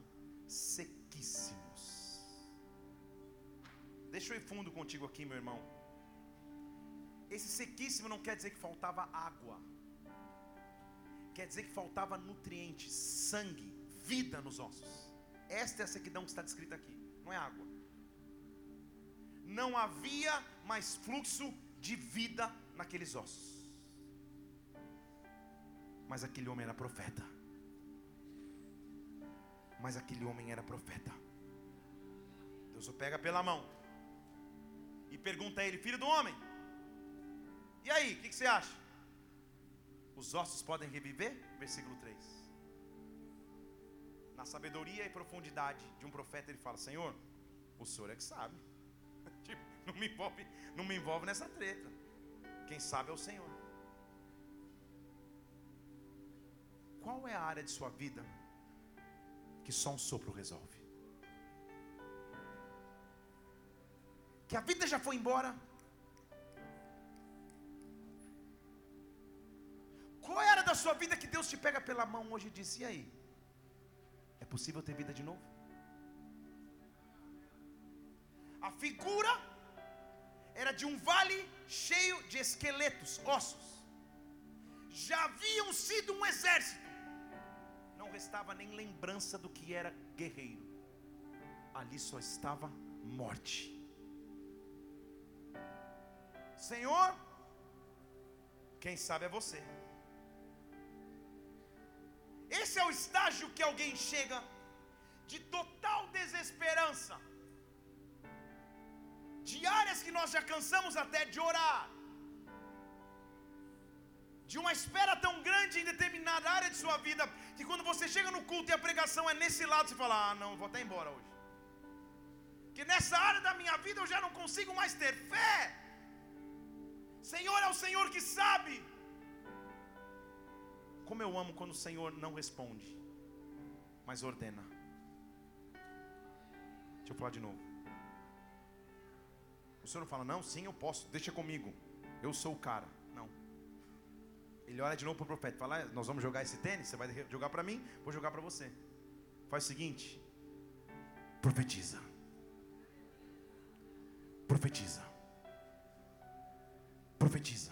Speaker 1: sequíssimos. Deixa eu ir fundo contigo aqui, meu irmão. Esse sequíssimo não quer dizer que faltava água, quer dizer que faltava nutrientes, sangue, vida nos ossos. Esta é a sequidão que está descrita aqui, não é água. Não havia mais fluxo de vida naqueles ossos. Mas aquele homem era profeta. Mas aquele homem era profeta. Deus o pega pela mão e pergunta a ele: Filho do homem, e aí, o que, que você acha? Os ossos podem reviver? Versículo 3. Na sabedoria e profundidade de um profeta, ele fala: Senhor, o senhor é que sabe. tipo, não me envolve, não me envolve nessa treta. Quem sabe é o Senhor. Qual é a área de sua vida que só um sopro resolve? Que a vida já foi embora. Sua vida que Deus te pega pela mão hoje e diz: E aí? É possível ter vida de novo? A figura era de um vale cheio de esqueletos, ossos. Já haviam sido um exército. Não restava nem lembrança do que era guerreiro. Ali só estava morte. Senhor, quem sabe é você. Esse é o estágio que alguém chega de total desesperança de áreas que nós já cansamos até de orar, de uma espera tão grande em determinada área de sua vida, que quando você chega no culto e a pregação é nesse lado, você fala: Ah, não, vou até embora hoje. Que nessa área da minha vida eu já não consigo mais ter fé. Senhor é o Senhor que sabe. Como eu amo quando o Senhor não responde, mas ordena. Deixa eu falar de novo. O Senhor não fala, não, sim, eu posso, deixa comigo. Eu sou o cara. Não. Ele olha de novo para o profeta, fala, ah, nós vamos jogar esse tênis, você vai jogar para mim, vou jogar para você. Faz o seguinte. Profetiza. Profetiza. Profetiza.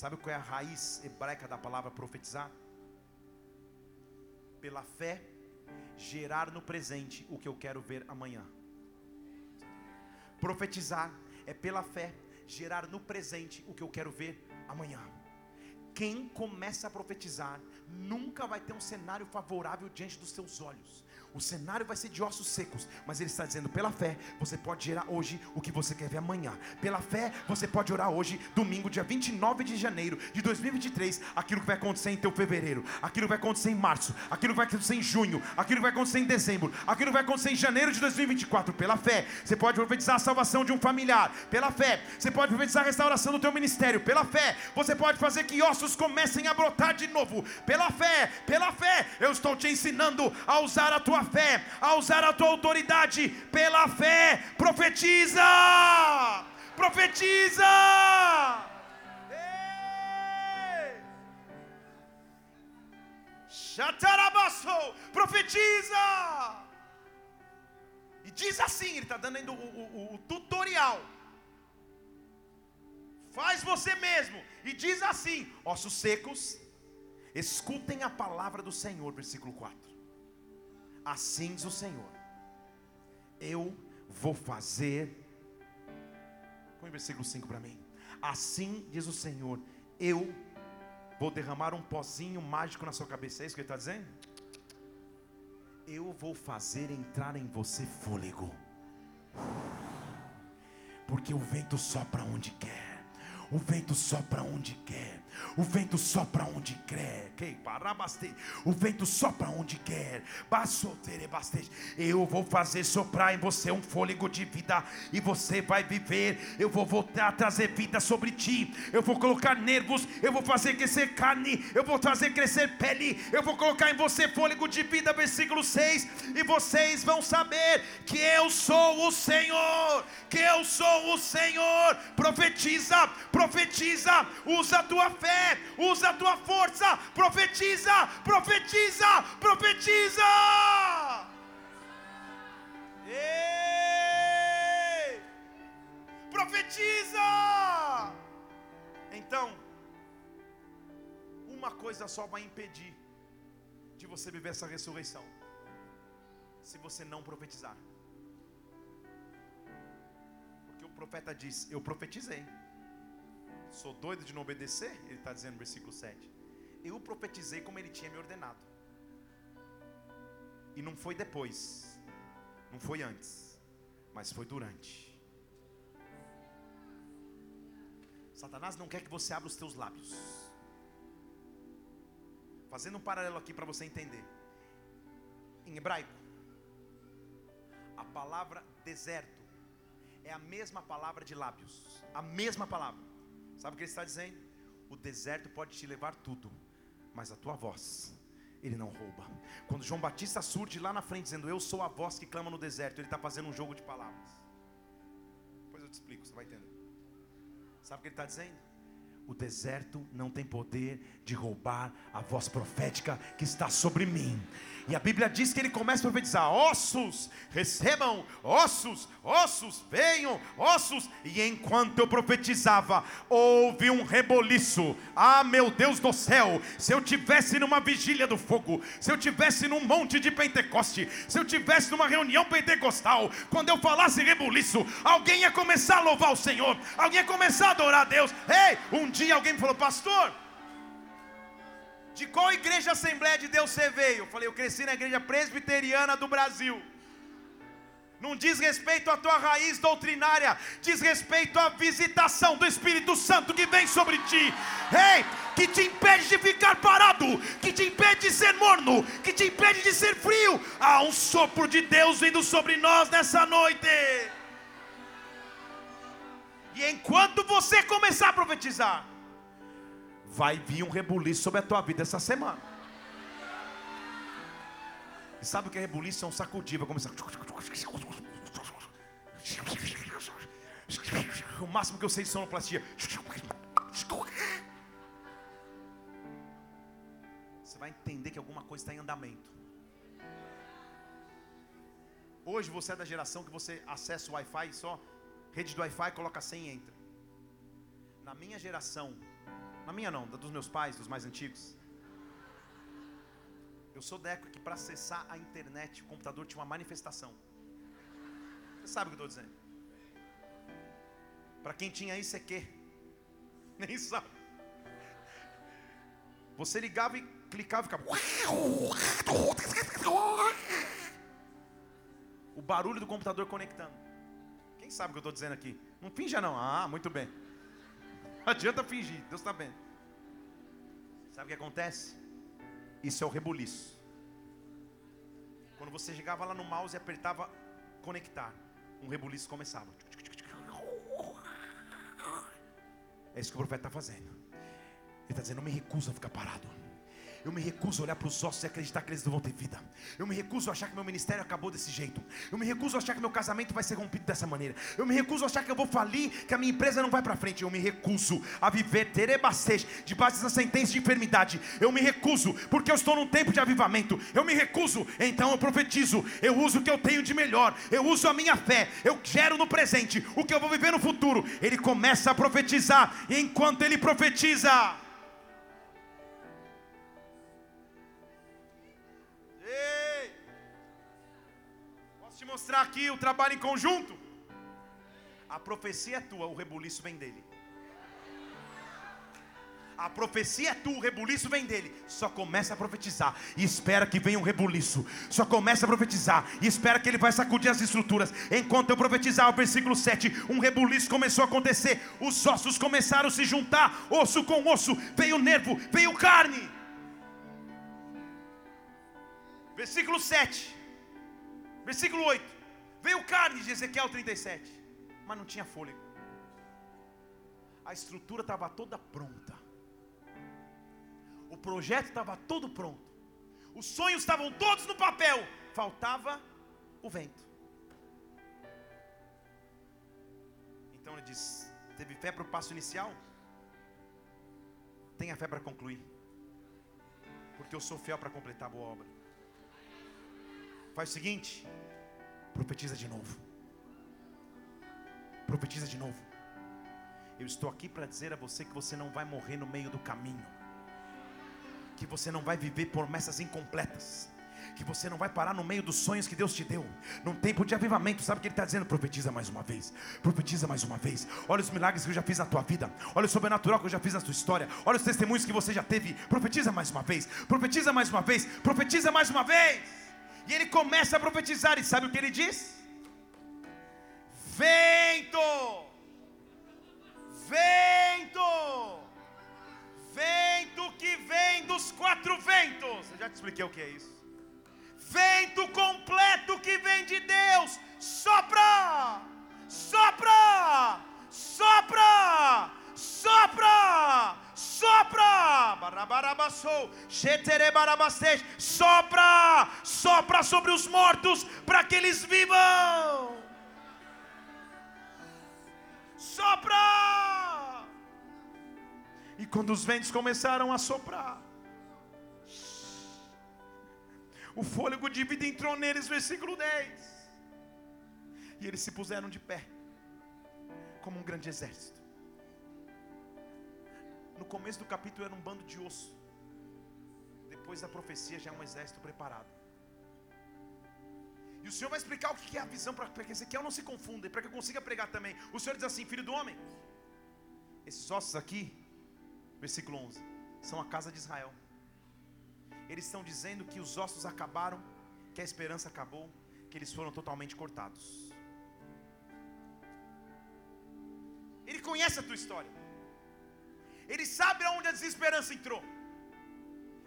Speaker 1: Sabe qual é a raiz hebraica da palavra profetizar? Pela fé gerar no presente o que eu quero ver amanhã. Profetizar é pela fé gerar no presente o que eu quero ver amanhã. Quem começa a profetizar nunca vai ter um cenário favorável diante dos seus olhos. O cenário vai ser de ossos secos, mas ele está dizendo: pela fé, você pode gerar hoje o que você quer ver amanhã. Pela fé, você pode orar hoje, domingo, dia 29 de janeiro de 2023, aquilo que vai acontecer em teu fevereiro, aquilo que vai acontecer em março, aquilo que vai acontecer em junho, aquilo que vai acontecer em dezembro, aquilo que vai acontecer em janeiro de 2024. Pela fé, você pode profetizar a salvação de um familiar. Pela fé, você pode profetizar a restauração do teu ministério. Pela fé, você pode fazer que ossos comecem a brotar de novo. Pela fé, pela fé, eu estou te ensinando a usar a tua tua fé, a usar a tua autoridade pela fé. Profetiza! Profetiza! Shatarabasso, profetiza! E diz assim, ele está dando o, o, o tutorial. Faz você mesmo. E diz assim: ossos secos, escutem a palavra do Senhor, versículo 4. Assim diz o Senhor: Eu vou fazer. Põe o versículo 5 para mim. Assim diz o Senhor: Eu vou derramar um pozinho mágico na sua cabeça. É isso que ele está dizendo? Eu vou fazer entrar em você fôlego. Porque o vento sopra onde quer. O vento sopra onde quer. O vento sopra onde quer. O vento sopra onde quer. Eu vou fazer soprar em você um fôlego de vida. E você vai viver. Eu vou voltar a trazer vida sobre ti. Eu vou colocar nervos. Eu vou fazer crescer carne. Eu vou fazer crescer pele. Eu vou colocar em você fôlego de vida. Versículo 6. E vocês vão saber que eu sou o Senhor. Que eu sou o Senhor. Profetiza, profetiza. Usa a tua fé fé, usa a tua força, profetiza, profetiza, profetiza. Ei! Profetiza! Então, uma coisa só vai impedir de você viver essa ressurreição: se você não profetizar. Porque o profeta diz: Eu profetizei Sou doido de não obedecer? Ele está dizendo no versículo 7. Eu profetizei como ele tinha me ordenado. E não foi depois, não foi antes, mas foi durante. Satanás não quer que você abra os teus lábios. Fazendo um paralelo aqui para você entender. Em hebraico, a palavra deserto é a mesma palavra de lábios. A mesma palavra. Sabe o que ele está dizendo? O deserto pode te levar tudo, mas a tua voz ele não rouba. Quando João Batista surge lá na frente dizendo: Eu sou a voz que clama no deserto, ele está fazendo um jogo de palavras. Depois eu te explico, você vai entender. Sabe o que ele está dizendo? O deserto não tem poder de roubar a voz profética que está sobre mim. E a Bíblia diz que ele começa a profetizar: ossos, recebam, ossos, ossos, venham, ossos. E enquanto eu profetizava, houve um reboliço. Ah, meu Deus do céu! Se eu tivesse numa vigília do fogo, se eu tivesse num monte de Pentecoste, se eu tivesse numa reunião pentecostal, quando eu falasse reboliço, alguém ia começar a louvar o Senhor, alguém ia começar a adorar a Deus. Ei, um dia alguém me falou, pastor. De qual igreja Assembleia de Deus você veio? Eu falei, eu cresci na igreja presbiteriana do Brasil. Não diz respeito à tua raiz doutrinária, diz respeito à visitação do Espírito Santo que vem sobre ti. Ei, que te impede de ficar parado, que te impede de ser morno, que te impede de ser frio. Há um sopro de Deus vindo sobre nós nessa noite. E enquanto você começar a profetizar, vai vir um rebuliço sobre a tua vida essa semana. E sabe o que é rebuliço? É um sacudir, vai começar. O máximo que eu sei de sonoplastia. Você vai entender que alguma coisa está em andamento. Hoje você é da geração que você acessa o Wi-Fi só, rede do Wi-Fi, coloca senha e entra. Na minha geração, na minha não, dos meus pais, dos mais antigos. Eu sou época que para acessar a internet, o computador tinha uma manifestação. Você sabe o que eu estou dizendo? Para quem tinha isso é que nem sabe. Você ligava e clicava e ficava. O barulho do computador conectando. Quem sabe o que eu estou dizendo aqui? Não finja não. Ah, muito bem. Não adianta fingir, Deus está vendo. Sabe o que acontece? Isso é o rebuliço. Quando você chegava lá no mouse e apertava conectar, um rebuliço começava. É isso que o profeta está fazendo. Ele está dizendo: Eu me recuso a ficar parado. Eu me recuso a olhar para os ossos e acreditar que eles não vão ter vida. Eu me recuso a achar que meu ministério acabou desse jeito. Eu me recuso a achar que meu casamento vai ser rompido dessa maneira. Eu me recuso a achar que eu vou falir, que a minha empresa não vai para frente. Eu me recuso a viver terebacês debaixo dessa sentença de enfermidade. Eu me recuso porque eu estou num tempo de avivamento. Eu me recuso, então eu profetizo. Eu uso o que eu tenho de melhor. Eu uso a minha fé. Eu gero no presente o que eu vou viver no futuro. Ele começa a profetizar e enquanto ele profetiza, aqui o trabalho em conjunto. A profecia é tua, o rebuliço vem dele. A profecia é tua, o rebuliço vem dele. Só começa a profetizar e espera que venha um rebuliço. Só começa a profetizar e espera que ele vai sacudir as estruturas. Enquanto eu profetizar, o versículo 7, um rebuliço começou a acontecer. Os ossos começaram a se juntar, osso com osso. Veio nervo, veio carne. Versículo 7. Versículo 8. Veio carne de Ezequiel 37, mas não tinha fôlego. A estrutura estava toda pronta. O projeto estava todo pronto. Os sonhos estavam todos no papel. Faltava o vento. Então ele diz: Teve fé para o passo inicial? Tenha fé para concluir. Porque eu sou fiel para completar a boa obra. Faz o seguinte: profetiza de novo. Profetiza de novo. Eu estou aqui para dizer a você que você não vai morrer no meio do caminho, que você não vai viver promessas incompletas, que você não vai parar no meio dos sonhos que Deus te deu, num tempo de avivamento. Sabe o que Ele está dizendo? Profetiza mais uma vez, profetiza mais uma vez. Olha os milagres que eu já fiz na tua vida, olha o sobrenatural que eu já fiz na tua história, olha os testemunhos que você já teve. Profetiza mais uma vez, profetiza mais uma vez, profetiza mais uma vez. E ele começa a profetizar, e sabe o que ele diz? Vento, vento, vento que vem dos quatro ventos. Eu já te expliquei o que é isso. Vento completo que vem de Deus, sopra, sopra, sopra, sopra, sopra, barabarabassou, sopra, sopra sobre os mortos para que eles vivam. Sopra! E quando os ventos começaram a soprar, o fôlego de vida entrou neles, versículo 10. E eles se puseram de pé, como um grande exército. No começo do capítulo era um bando de osso. Depois da profecia já é um exército preparado. E o Senhor vai explicar o que é a visão para que Ezequiel não se confunda e para que eu consiga pregar também. O Senhor diz assim: Filho do homem, esses ossos aqui, versículo 11, são a casa de Israel eles estão dizendo que os ossos acabaram, que a esperança acabou, que eles foram totalmente cortados. Ele conhece a tua história. Ele sabe aonde a desesperança entrou.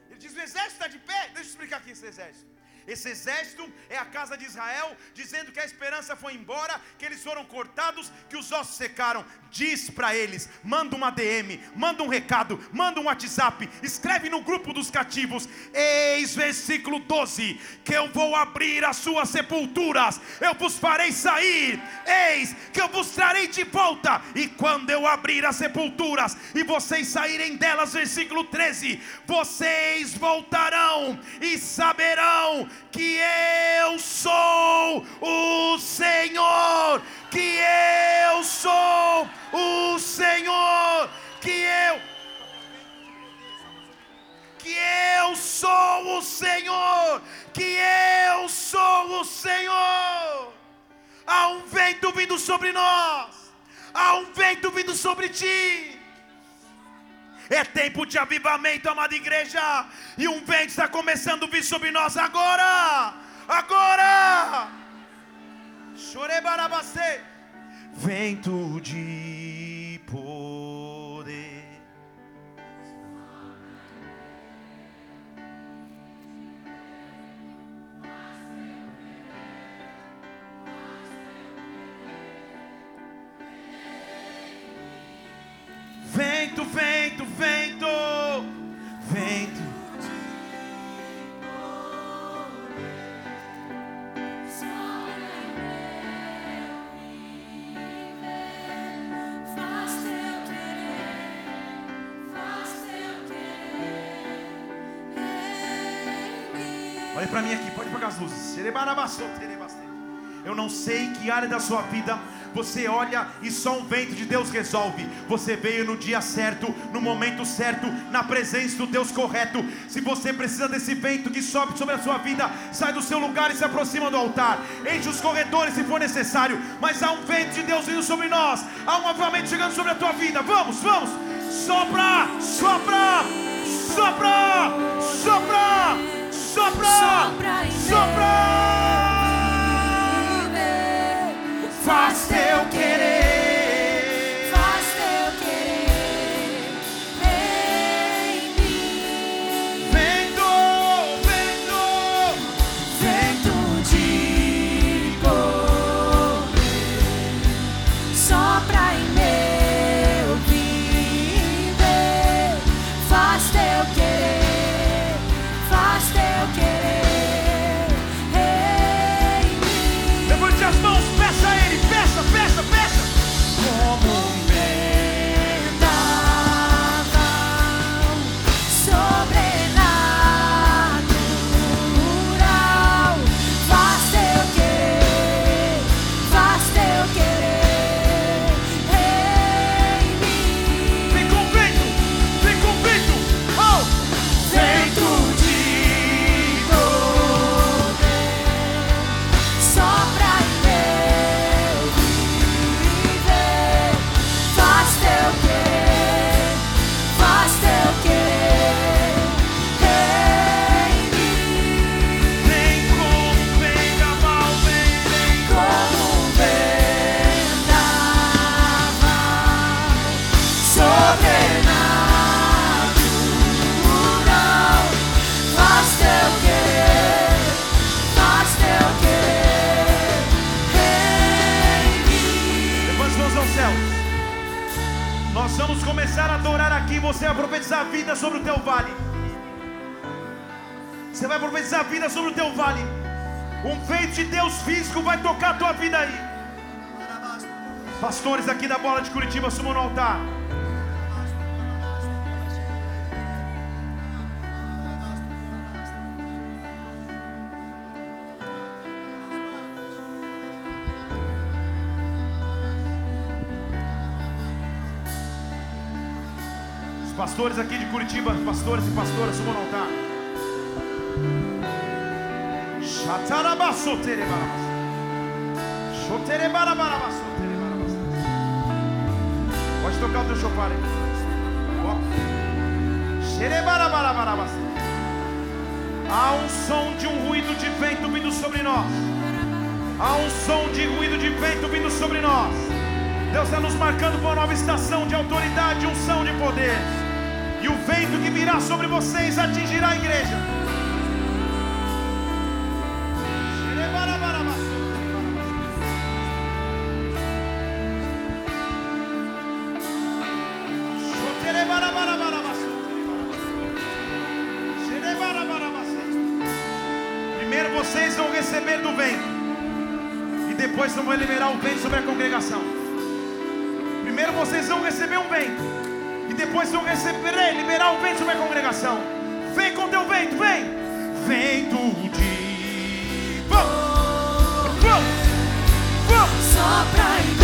Speaker 1: Ele diz: o exército está de pé. Deixa eu explicar aqui esse exército. Esse exército é a casa de Israel, dizendo que a esperança foi embora, que eles foram cortados, que os ossos secaram. Diz para eles: manda uma DM, manda um recado, manda um WhatsApp, escreve no grupo dos cativos. Eis versículo 12: que eu vou abrir as suas sepulturas, eu vos farei sair. Eis que eu vos trarei de volta, e quando eu abrir as sepulturas e vocês saírem delas, versículo 13: vocês voltarão e saberão que eu sou o Senhor, que eu sou o Senhor, que eu que eu sou o Senhor, que eu sou o Senhor. Há um vento vindo sobre nós, há um vento vindo sobre ti. É tempo de avivamento, amada igreja. E um vento está começando a vir sobre nós agora. Agora. Chorebarabacê. Vento de Eu não sei que área da sua vida você olha e só um vento de Deus resolve. Você veio no dia certo, no momento certo, na presença do Deus correto. Se você precisa desse vento que sobe sobre a sua vida, sai do seu lugar e se aproxima do altar. Enche os corredores se for necessário. Mas há um vento de Deus vindo sobre nós. Há um avivamento chegando sobre a tua vida. Vamos, vamos. Sopra, sopra, sopra, sopra, sopra,
Speaker 2: Sopra
Speaker 1: sopra. Faz teu querer. Profetizar vida sobre o teu vale. Você vai profetizar vida sobre o teu vale. Um feito de Deus físico vai tocar a tua vida aí. Pastores aqui da bola de Curitiba sumam no altar. Pastores aqui de Curitiba, pastores e pastoras, subam no altar. Pode tocar o teu chofar aí. Há um som de um ruído de vento vindo sobre nós. Há um som de ruído de vento vindo sobre nós. Deus está nos marcando para uma nova estação de autoridade, unção de poder. E o vento que virá sobre vocês atingirá a igreja. Primeiro vocês vão receber do vento. E depois vão liberar o vento sobre a congregação. Primeiro vocês vão receber um vento. E depois vão receber, liberar o vento sobre a congregação. Vem com teu vento, vem. Vento de. Vamos! Vamos! Vamos!
Speaker 2: Sopra em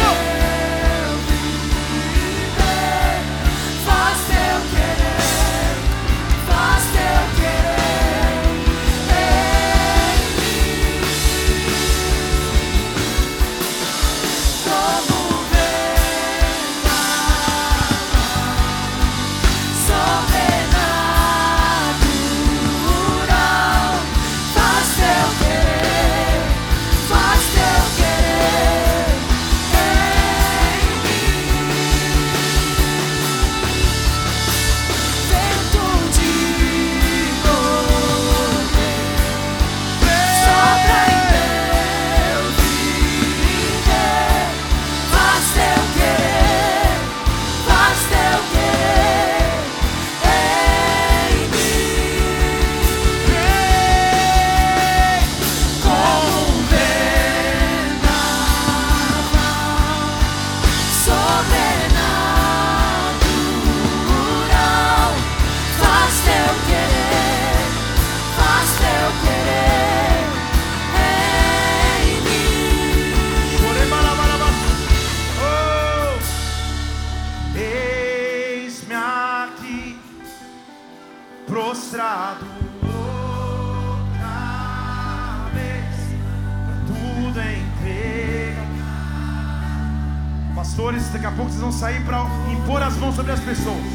Speaker 1: mãos sobre as pessoas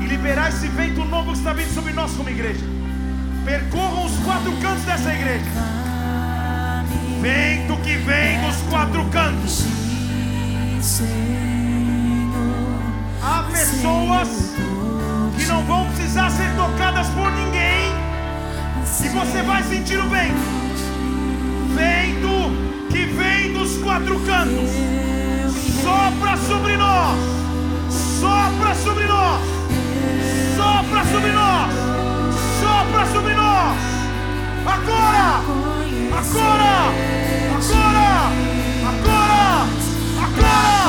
Speaker 1: e liberar esse vento novo que está vindo sobre nós como igreja. Percorram os quatro cantos dessa igreja. Vento que vem dos quatro cantos. Há pessoas que não vão precisar ser tocadas por ninguém. E você vai sentir o vento. Vento que vem dos quatro cantos. Sopra sobre nós. Agora. Agora. Agora. Agora. Agora.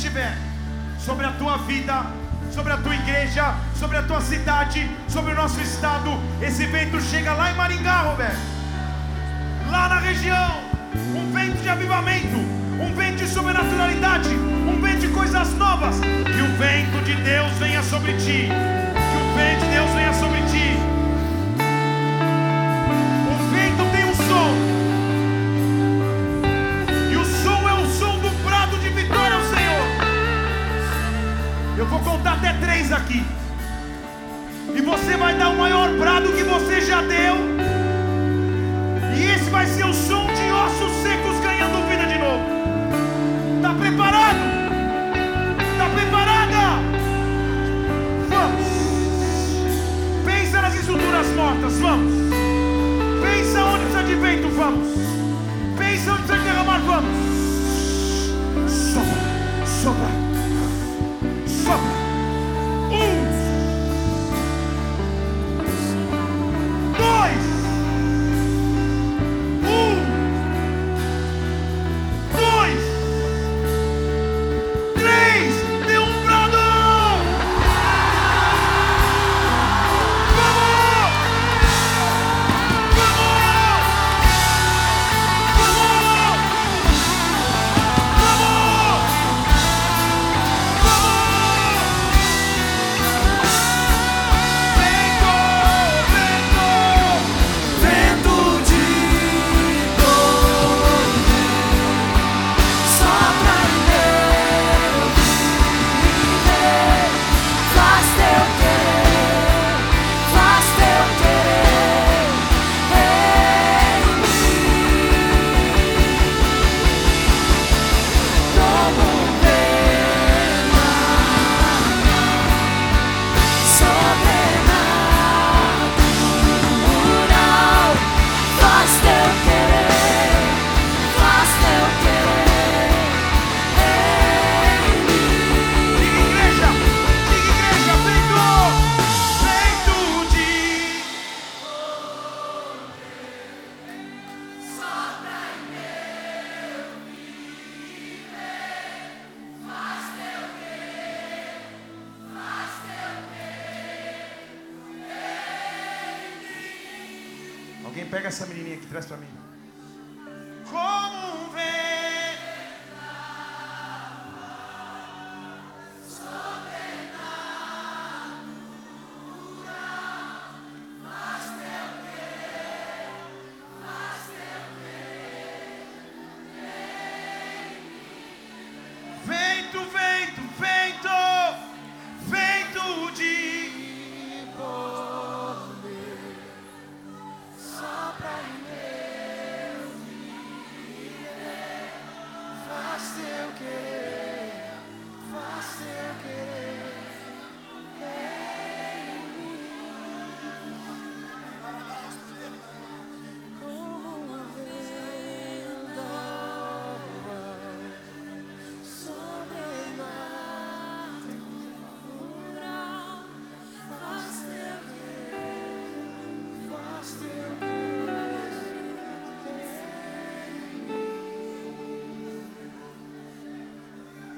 Speaker 1: Estiver. Sobre a tua vida, sobre a tua igreja, sobre a tua cidade, sobre o nosso estado. Esse vento chega lá em Maringá, Roberto. Lá na região. Um vento de avivamento, um vento de sobrenaturalidade, um vento de coisas novas. Que o vento de Deus venha sobre ti. Vou contar até três aqui. E você vai dar o maior brado que você já deu. E esse vai ser o som de ossos secos ganhando vida de novo. Tá preparado? Tá preparada? Vamos. Pensa nas estruturas mortas, vamos. Pensa onde precisa de vento, vamos. Pensa onde precisa derramar, vamos. Sopra, sopra, sopra.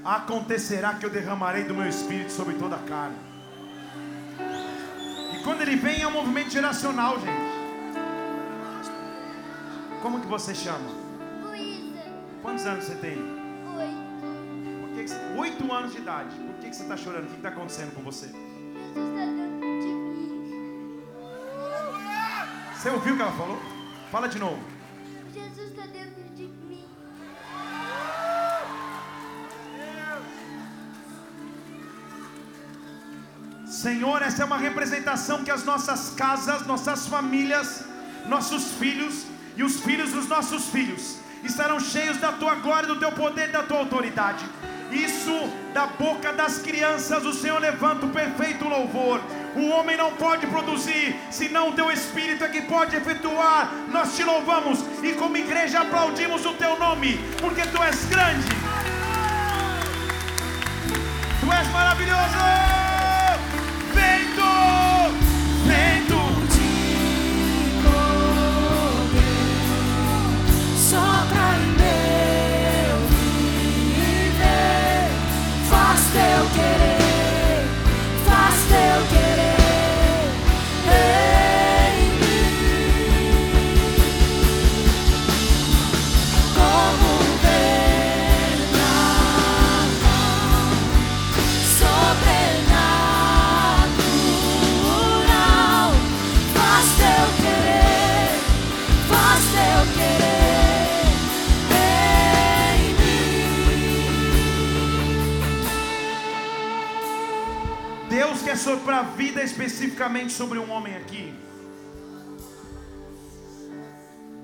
Speaker 1: Acontecerá que eu derramarei do meu espírito sobre toda a carne. E quando ele vem é um movimento geracional, gente. Como que você chama?
Speaker 3: Luísa,
Speaker 1: Quantos anos você tem?
Speaker 3: oito.
Speaker 1: Que que Oito anos de idade. Por que, que você está chorando? O que está acontecendo com você?
Speaker 3: Jesus está dentro de mim.
Speaker 1: Você ouviu o que ela falou? Fala de novo. Senhor, essa é uma representação que as nossas casas, nossas famílias, nossos filhos e os filhos dos nossos filhos estarão cheios da tua glória, do teu poder, da tua autoridade. Isso da boca das crianças o Senhor levanta o perfeito louvor. O homem não pode produzir, senão o teu espírito é que pode efetuar. Nós te louvamos e como igreja aplaudimos o teu nome, porque tu és grande. Tu és maravilhoso. Deus quer soprar vida especificamente sobre um homem aqui.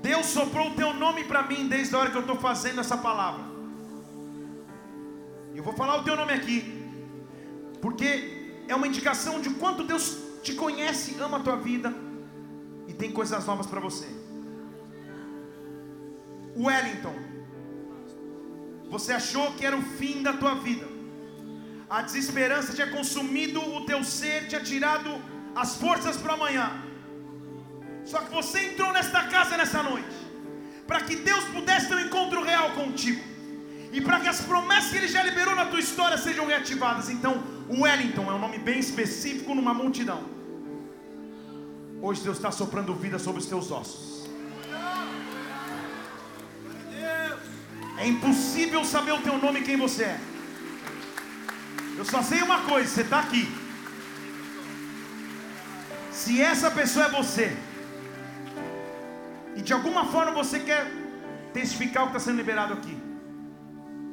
Speaker 1: Deus soprou o teu nome para mim desde a hora que eu estou fazendo essa palavra. Eu vou falar o teu nome aqui, porque é uma indicação de quanto Deus te conhece, ama a tua vida e tem coisas novas para você. Wellington, você achou que era o fim da tua vida, a desesperança tinha consumido o teu ser, tinha tirado as forças para amanhã. Só que você entrou nesta casa nessa noite, para que Deus pudesse ter um encontro real contigo, e para que as promessas que Ele já liberou na tua história sejam reativadas. Então, Wellington é um nome bem específico numa multidão. Hoje Deus está soprando vida sobre os teus ossos. É impossível saber o teu nome e quem você é. Eu só sei uma coisa: você está aqui. Se essa pessoa é você, e de alguma forma você quer testificar o que está sendo liberado aqui,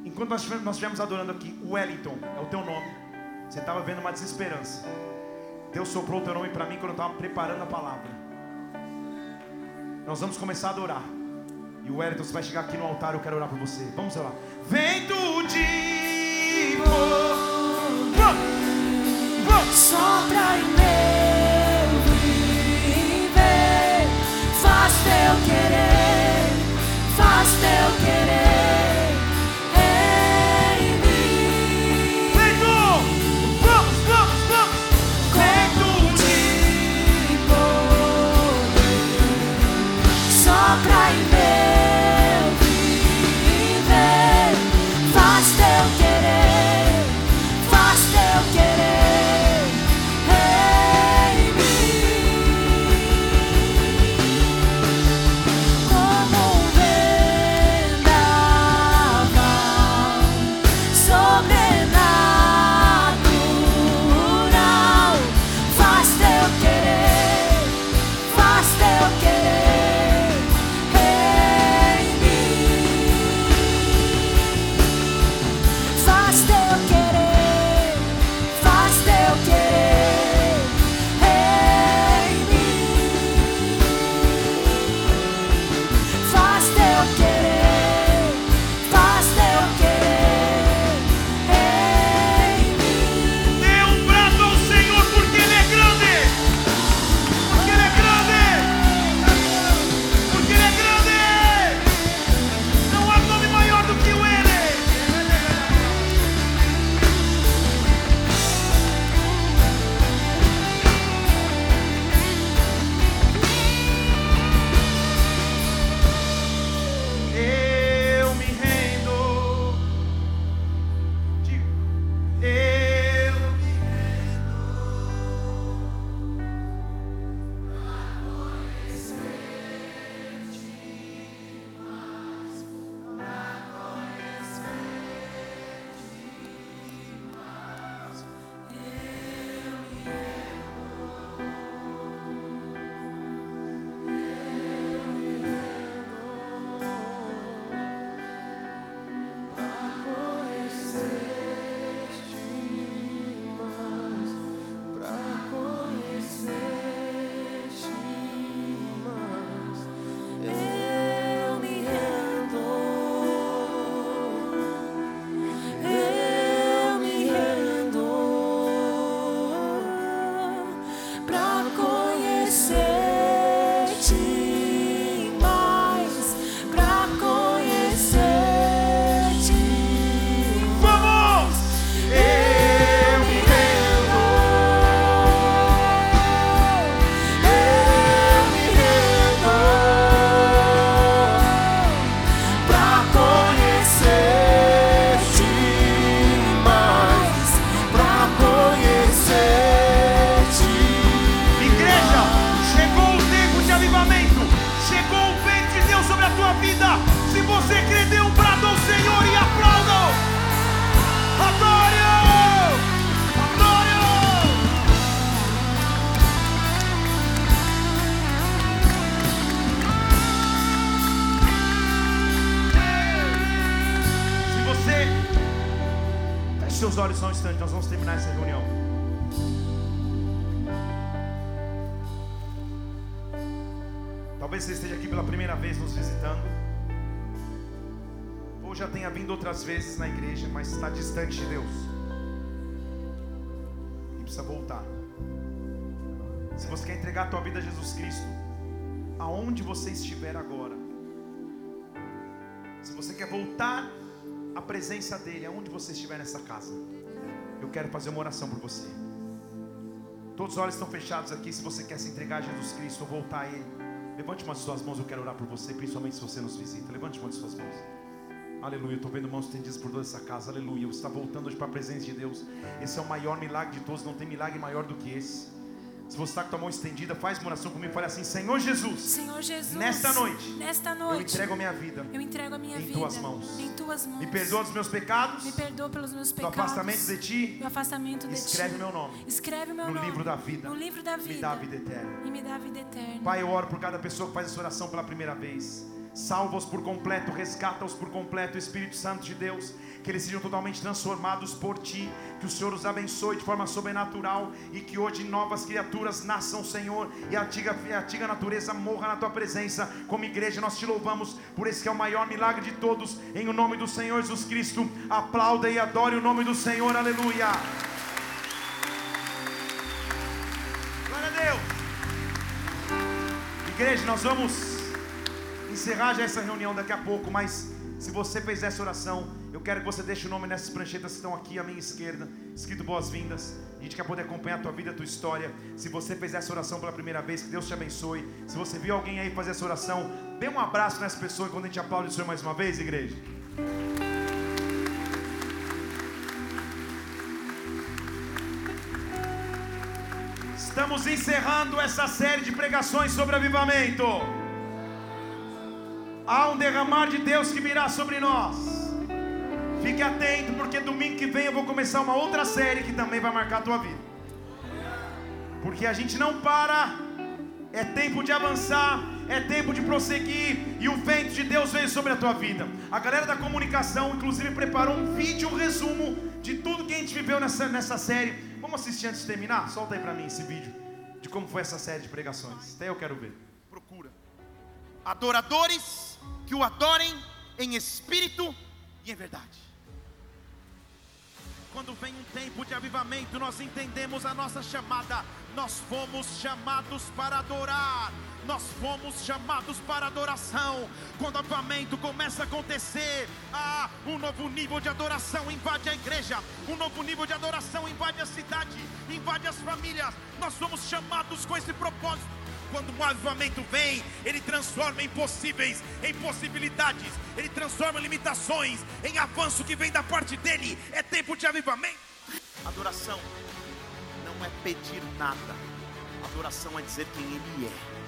Speaker 1: enquanto nós estivemos, adorando aqui, Wellington é o teu nome. Você estava vendo uma desesperança. Deus soprou o teu nome para mim quando eu estava preparando a palavra. Nós vamos começar a adorar. E o Wellington, você vai chegar aqui no altar, eu quero orar por você. Vamos orar. Vento de!
Speaker 2: Sopra em meu
Speaker 1: quer voltar à presença dele, aonde você estiver nessa casa. Eu quero fazer uma oração por você. Todos os olhos estão fechados aqui. Se você quer se entregar a Jesus Cristo ou voltar a Ele, levante uma de suas mãos. Eu quero orar por você, principalmente se você nos visita. Levante uma de suas mãos. Aleluia, eu estou vendo mãos estendidas por toda essa casa. Aleluia, você está voltando hoje para a presença de Deus. Esse é o maior milagre de todos. Não tem milagre maior do que esse. Se você está com a mão estendida, faz uma oração comigo. Fale assim: Senhor Jesus,
Speaker 4: Senhor Jesus,
Speaker 1: Nesta noite,
Speaker 4: nesta
Speaker 1: eu
Speaker 4: noite,
Speaker 1: entrego a minha vida.
Speaker 4: eu entrego a minha
Speaker 1: em
Speaker 4: vida
Speaker 1: tuas mãos.
Speaker 4: em tuas mãos.
Speaker 1: Me perdoa dos meus pecados,
Speaker 4: Me perdoa pelos meus
Speaker 1: do
Speaker 4: pecados.
Speaker 1: afastamento de ti.
Speaker 4: do afastamento de
Speaker 1: Escreve
Speaker 4: ti.
Speaker 1: meu nome
Speaker 4: Escreve meu
Speaker 1: no
Speaker 4: nome
Speaker 1: livro da vida.
Speaker 4: No livro da vida.
Speaker 1: Me dá a vida eterna.
Speaker 4: E me dá a vida eterna.
Speaker 1: Pai, eu oro por cada pessoa que faz essa oração pela primeira vez. Salva-os por completo, resgata-os por completo, Espírito Santo de Deus. Que eles sejam totalmente transformados por Ti. Que o Senhor os abençoe de forma sobrenatural. E que hoje novas criaturas nasçam, Senhor. E a antiga, a antiga natureza morra na Tua presença. Como igreja, nós te louvamos por esse que é o maior milagre de todos. Em o nome do Senhor Jesus Cristo. Aplauda e adore o nome do Senhor. Aleluia. Glória a Deus. Igreja, nós vamos encerrar já essa reunião daqui a pouco, mas se você fez essa oração, eu quero que você deixe o nome nessas pranchetas que estão aqui à minha esquerda, escrito boas-vindas. A gente quer poder acompanhar a tua vida, a tua história. Se você fez essa oração pela primeira vez, que Deus te abençoe. Se você viu alguém aí fazer essa oração, dê um abraço nessa pessoa quando a gente aplaude o Senhor mais uma vez, igreja. Estamos encerrando essa série de pregações sobre avivamento. Há um derramar de Deus que virá sobre nós. Fique atento, porque domingo que vem eu vou começar uma outra série que também vai marcar a tua vida. Porque a gente não para, é tempo de avançar, é tempo de prosseguir, e o vento de Deus veio sobre a tua vida. A galera da comunicação, inclusive, preparou um vídeo resumo de tudo que a gente viveu nessa, nessa série. Vamos assistir antes de terminar? Solta aí pra mim esse vídeo de como foi essa série de pregações. Até eu quero ver.
Speaker 5: procura adoradores que o adorem em espírito e em verdade.
Speaker 1: Quando vem um tempo de avivamento, nós entendemos a nossa chamada. Nós fomos chamados para adorar. Nós fomos chamados para adoração. Quando o avivamento começa a acontecer, ah, um novo nível de adoração invade a igreja. Um novo nível de adoração invade a cidade, invade as famílias. Nós somos chamados com esse propósito. Quando o avivamento vem, ele transforma impossíveis em possibilidades, ele transforma limitações em avanço que vem da parte dele. É tempo de avivamento.
Speaker 5: Adoração não é pedir nada, adoração é dizer quem Ele é.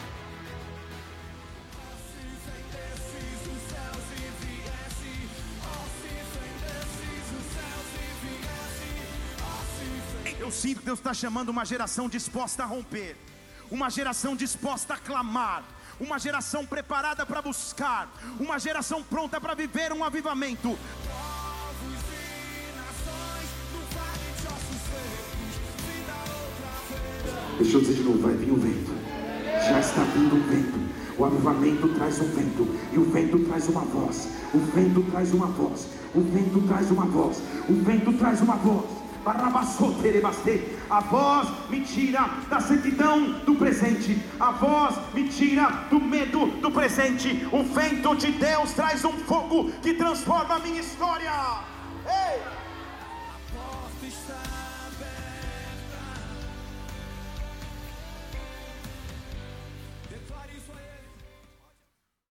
Speaker 1: Eu sinto que Deus está chamando uma geração disposta a romper, uma geração disposta a clamar, uma geração preparada para buscar, uma geração pronta para viver um avivamento.
Speaker 6: Deixa eu dizer de novo, vai vir o vento. Já está vindo o vento. O avivamento traz um vento. E o vento traz uma voz. O vento traz uma voz. O vento traz uma voz. O vento traz uma voz. A voz me tira da sequidão do presente. A voz me tira do medo do presente. O vento de Deus traz um fogo que transforma a minha história. Ei!